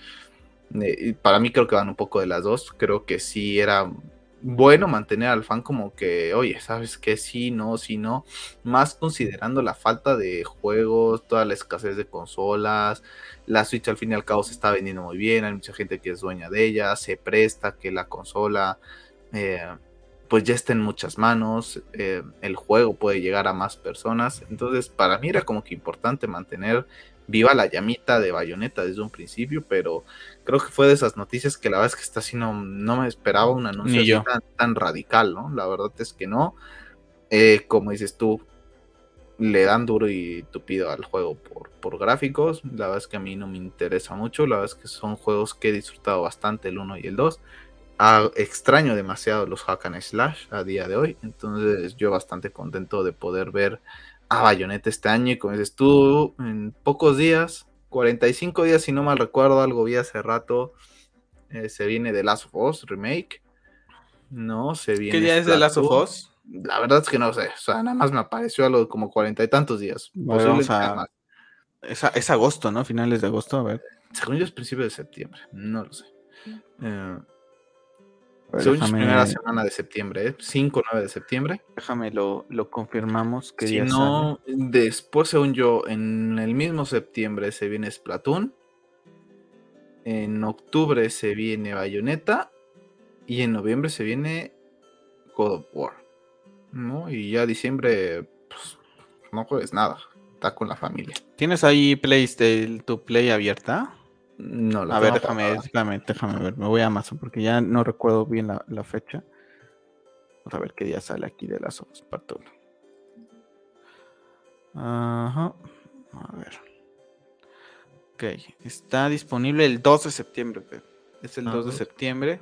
Eh, para mí creo que van un poco de las dos, creo que sí era bueno mantener al fan como que, oye, ¿sabes qué? Sí, no, sí, no. Más considerando la falta de juegos, toda la escasez de consolas. La Switch al fin y al cabo se está vendiendo muy bien. Hay mucha gente que es dueña de ella. Se presta que la consola eh, pues ya está en muchas manos. Eh, el juego puede llegar a más personas. Entonces, para mí era como que importante mantener viva la llamita de Bayonetta desde un principio, pero creo que fue de esas noticias que la verdad es que está así, no, me esperaba un anuncio tan, radical, ¿no? La verdad es que no. Eh, como dices tú, le dan duro y tupido al juego por, por gráficos. La verdad es que a mí no me interesa mucho. La verdad es que son juegos que he disfrutado bastante, el 1 y el 2. Extraño demasiado los hack and slash a día de hoy. Entonces yo bastante contento de poder ver a Bayonetta este año. Y como dices tú, en pocos días 45 días, si no mal recuerdo, algo vi hace rato. Eh, se viene de Last of Us Remake. No, se viene. ¿Qué día es de Last of Us? La verdad es que no sé. O sea, nada más me apareció algo como cuarenta y tantos días. es, agosto, ¿no? Finales de agosto, a ver. Según yo es principio de septiembre. No lo sé. Eh, según primera semana de septiembre, ¿eh? 5 o 9 de septiembre. Déjame lo, lo confirmamos. Que si no, después, según yo, en el mismo septiembre se viene Splatoon. En octubre se viene Bayonetta. Y en noviembre se viene God of War. ¿No? Y ya diciembre, pues, no juegues nada. Está con la familia. ¿Tienes ahí Play, tu Play abierta? No, la A ver, déjame, déjame, déjame, ver. Me voy a Amazon porque ya no recuerdo bien la, fecha. Vamos a ver qué día sale aquí de las hojas para Ajá. A ver. Ok, está disponible el 2 de septiembre. Es el 2 de septiembre,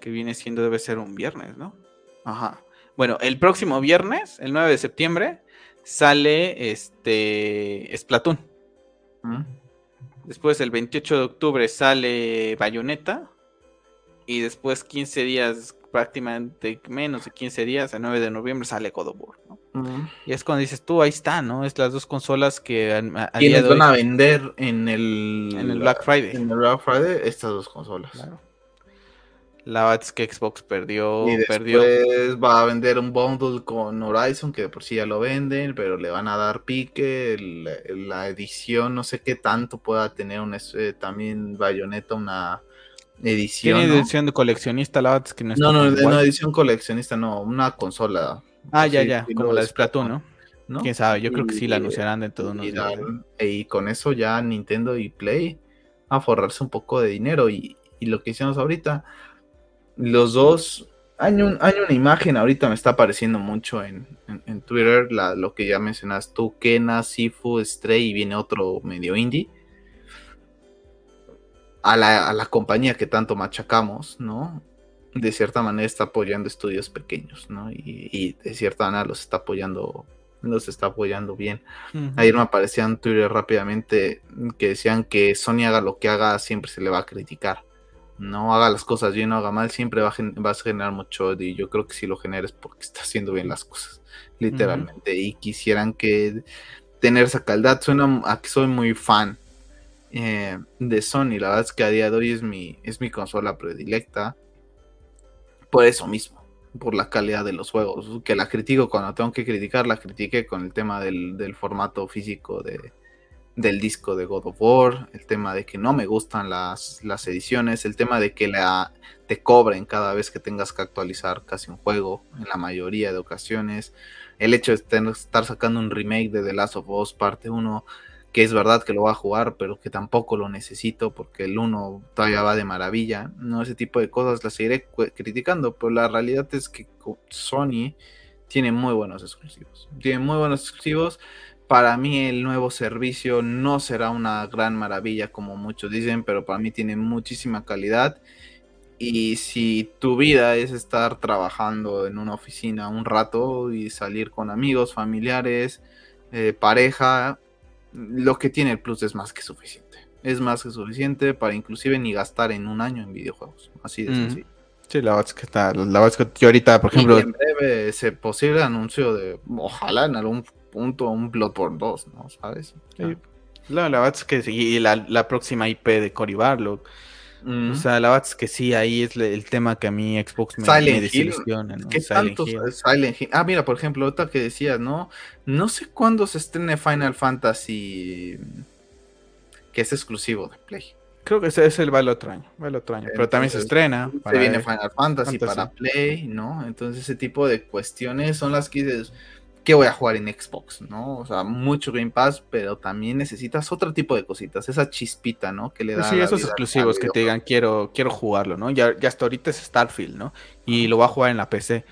que viene siendo, debe ser un viernes, ¿no? Ajá. Bueno, el próximo viernes, el 9 de septiembre, sale este Splatoon. Después, el 28 de octubre, sale Bayonetta. Y después, 15 días, prácticamente menos de 15 días, el 9 de noviembre, sale God of War. Y es cuando dices tú, ahí está, ¿no? Es las dos consolas que a, van a vender en el, en el Black Friday. En el Black Friday, estas dos consolas. La verdad es que Xbox perdió. Y después va a vender un bundle con Horizon, que de por sí ya lo venden, pero le van a dar pique. la edición, no sé qué tanto pueda tener un, eh, también Bayonetta, una edición. Tiene edición de coleccionista, la verdad es que no No, no, no, edición coleccionista, no, una consola. Ah, ya, ya, como la de Splatoon, ¿no? ¿no? Quién sabe, yo creo que sí la anunciarán dentro de unos días. Y con eso ya Nintendo y Play a forrarse un poco de dinero. Y, y lo que hicimos ahorita los dos. Hay, un, hay una imagen ahorita me está apareciendo mucho en, Twitter, lo que ya mencionas tú, Kena, Sifu, Stray y viene otro medio indie. A la, compañía que tanto machacamos, ¿no? De cierta manera está apoyando estudios pequeños, ¿no? Y, de cierta manera los está apoyando, los está apoyando bien. Ayer me aparecían en Twitter rápidamente que decían que Sony haga lo que haga, siempre se le va a criticar no haga las cosas bien o haga mal, siempre va a vas a generar mucho odio. Y yo creo que si lo generes porque está haciendo bien las cosas, literalmente. Y quisieran que tener esa calidad. Suena a que soy muy fan eh, de Sony. La verdad es que a día de hoy es mi, es mi consola predilecta. Por eso mismo, por la calidad de los juegos. Que la critico cuando tengo que criticar, la critiqué con el tema del formato físico de, del disco de God of War, el tema de que no me gustan las, las ediciones, el tema de que la, te cobren cada vez que tengas que actualizar casi un juego, en la mayoría de ocasiones, el hecho de estar sacando un remake de The Last of Us parte 1, que es verdad que lo va a jugar, pero que tampoco lo necesito porque el 1 todavía va de maravilla, no ese tipo de cosas las seguiré criticando, pero la realidad es que Sony tiene muy buenos exclusivos, tiene muy buenos exclusivos, para mí el nuevo servicio no será una gran maravilla como muchos dicen, pero para mí tiene muchísima calidad. Y si tu vida es estar trabajando en una oficina un rato y salir con amigos, familiares, eh, pareja, lo que tiene el Plus es más que suficiente. Es más que suficiente para inclusive ni gastar en un año en videojuegos. Así de sencillo. Sí, la verdad es que está. La verdad es que yo ahorita, por ejemplo. en breve ese posible anuncio de. Ojalá en algún punto un Bloodborne 2, ¿no? ¿Sabes? La, verdad es que sí, la, la próxima IP de Cory Barlock. O sea, la verdad es que sí, ahí es el tema que a mí Xbox me, me desilusiona, ¿no? ¿Qué Silent Silent Hill? Ah, mira, por ejemplo, otra que decías, ¿no? No sé cuándo se estrene Final Fantasy que es exclusivo de Play. Creo que ese es el va el otro año, otro pero también se estrena. Se viene Final Fantasy, para Play, ¿no? Entonces ese tipo de cuestiones son las que dices, ¿qué voy a jugar en Xbox? ¿No? O sea, mucho Game Pass, pero también necesitas otro tipo de cositas, esa chispita, ¿no? Que le da. Sí, esos exclusivos que te digan, quiero, quiero jugarlo, ¿no? Ya, ya hasta ahorita es Starfield, ¿no? Y lo va a jugar en la PC.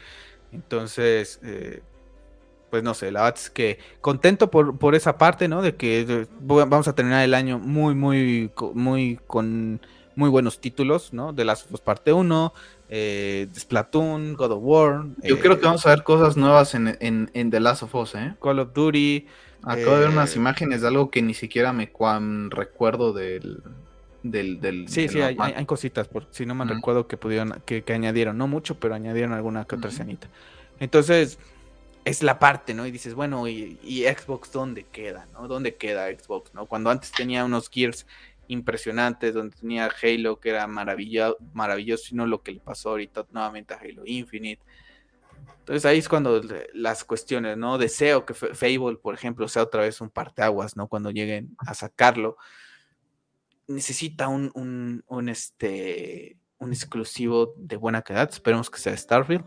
Entonces, eh, pues no sé, la verdad es que contento por, por esa parte, ¿no? De que vamos a terminar el año muy, muy, muy con muy buenos títulos, ¿no? De las parte 1, eh, Splatoon, God of War. Yo creo que eh, vamos a ver cosas nuevas en, en, The Last of Us, ¿eh? Call of Duty. Acabo de ver unas eh, imágenes de algo que ni siquiera me recuerdo del. del, del sí, sí, hay, cositas, por, si no me recuerdo que pudieron, que, añadieron, no mucho, pero añadieron alguna que otra escenita. Entonces, es la parte, ¿no? Y dices, bueno, ¿y, ¿y, Xbox dónde queda, no? ¿Dónde queda Xbox, no? Cuando antes tenía unos Gears impresionantes, donde tenía Halo que era maravilloso, maravilloso, sino lo que le pasó ahorita nuevamente a Halo Infinite. Entonces ahí es cuando las cuestiones, ¿no? Deseo que Fable, por ejemplo, sea otra vez un parteaguas, ¿no? Cuando lleguen a sacarlo. Necesita un, un, un, este, un exclusivo de buena calidad. Esperemos que sea Starfield.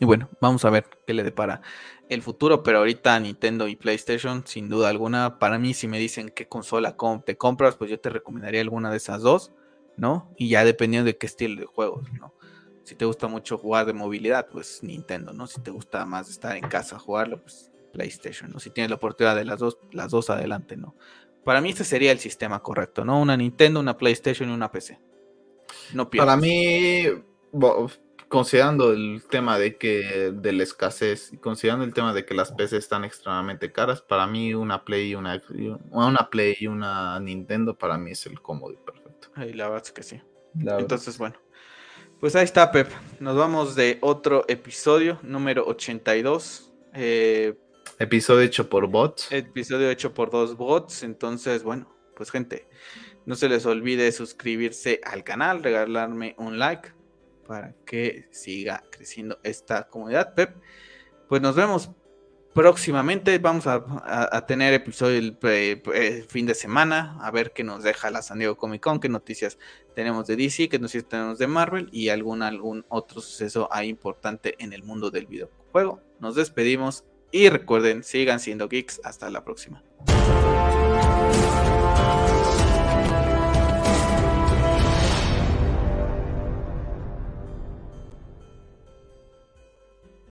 Y bueno, vamos a ver qué le depara el futuro, pero ahorita Nintendo y PlayStation, sin duda alguna, para mí si me dicen qué consola te compras, pues yo te recomendaría alguna de esas dos, ¿no? Y ya dependiendo de qué estilo de juegos, ¿no? Si te gusta mucho jugar de movilidad, pues Nintendo, ¿no? Si te gusta más estar en casa jugarlo, pues PlayStation, ¿no? Si tienes la oportunidad de las dos, las dos adelante, ¿no? Para mí este sería el sistema correcto, ¿no? Una Nintendo, una PlayStation y una PC. No Para mí, considerando el tema de que de la escasez, considerando el tema de que las PCs están extremadamente caras, para mí una Play y una, una Play y una Nintendo para mí es el cómodo y perfecto. Ay, la verdad es que sí. Entonces, bueno. Pues ahí está, Pep. Nos vamos de otro episodio, número 82. Eh, episodio hecho por bots. Episodio hecho por dos bots. Entonces, bueno, pues gente, no se les olvide suscribirse al canal, regalarme un like para que siga creciendo esta comunidad, Pep. Pues nos vemos próximamente. Vamos a, tener episodio el, fin de semana, a ver qué nos deja la San Diego Comic Con, qué noticias tenemos de DC, qué noticias tenemos de Marvel y algún, algún otro suceso ahí importante en el mundo del videojuego. Nos despedimos y recuerden, sigan siendo geeks. Hasta la próxima.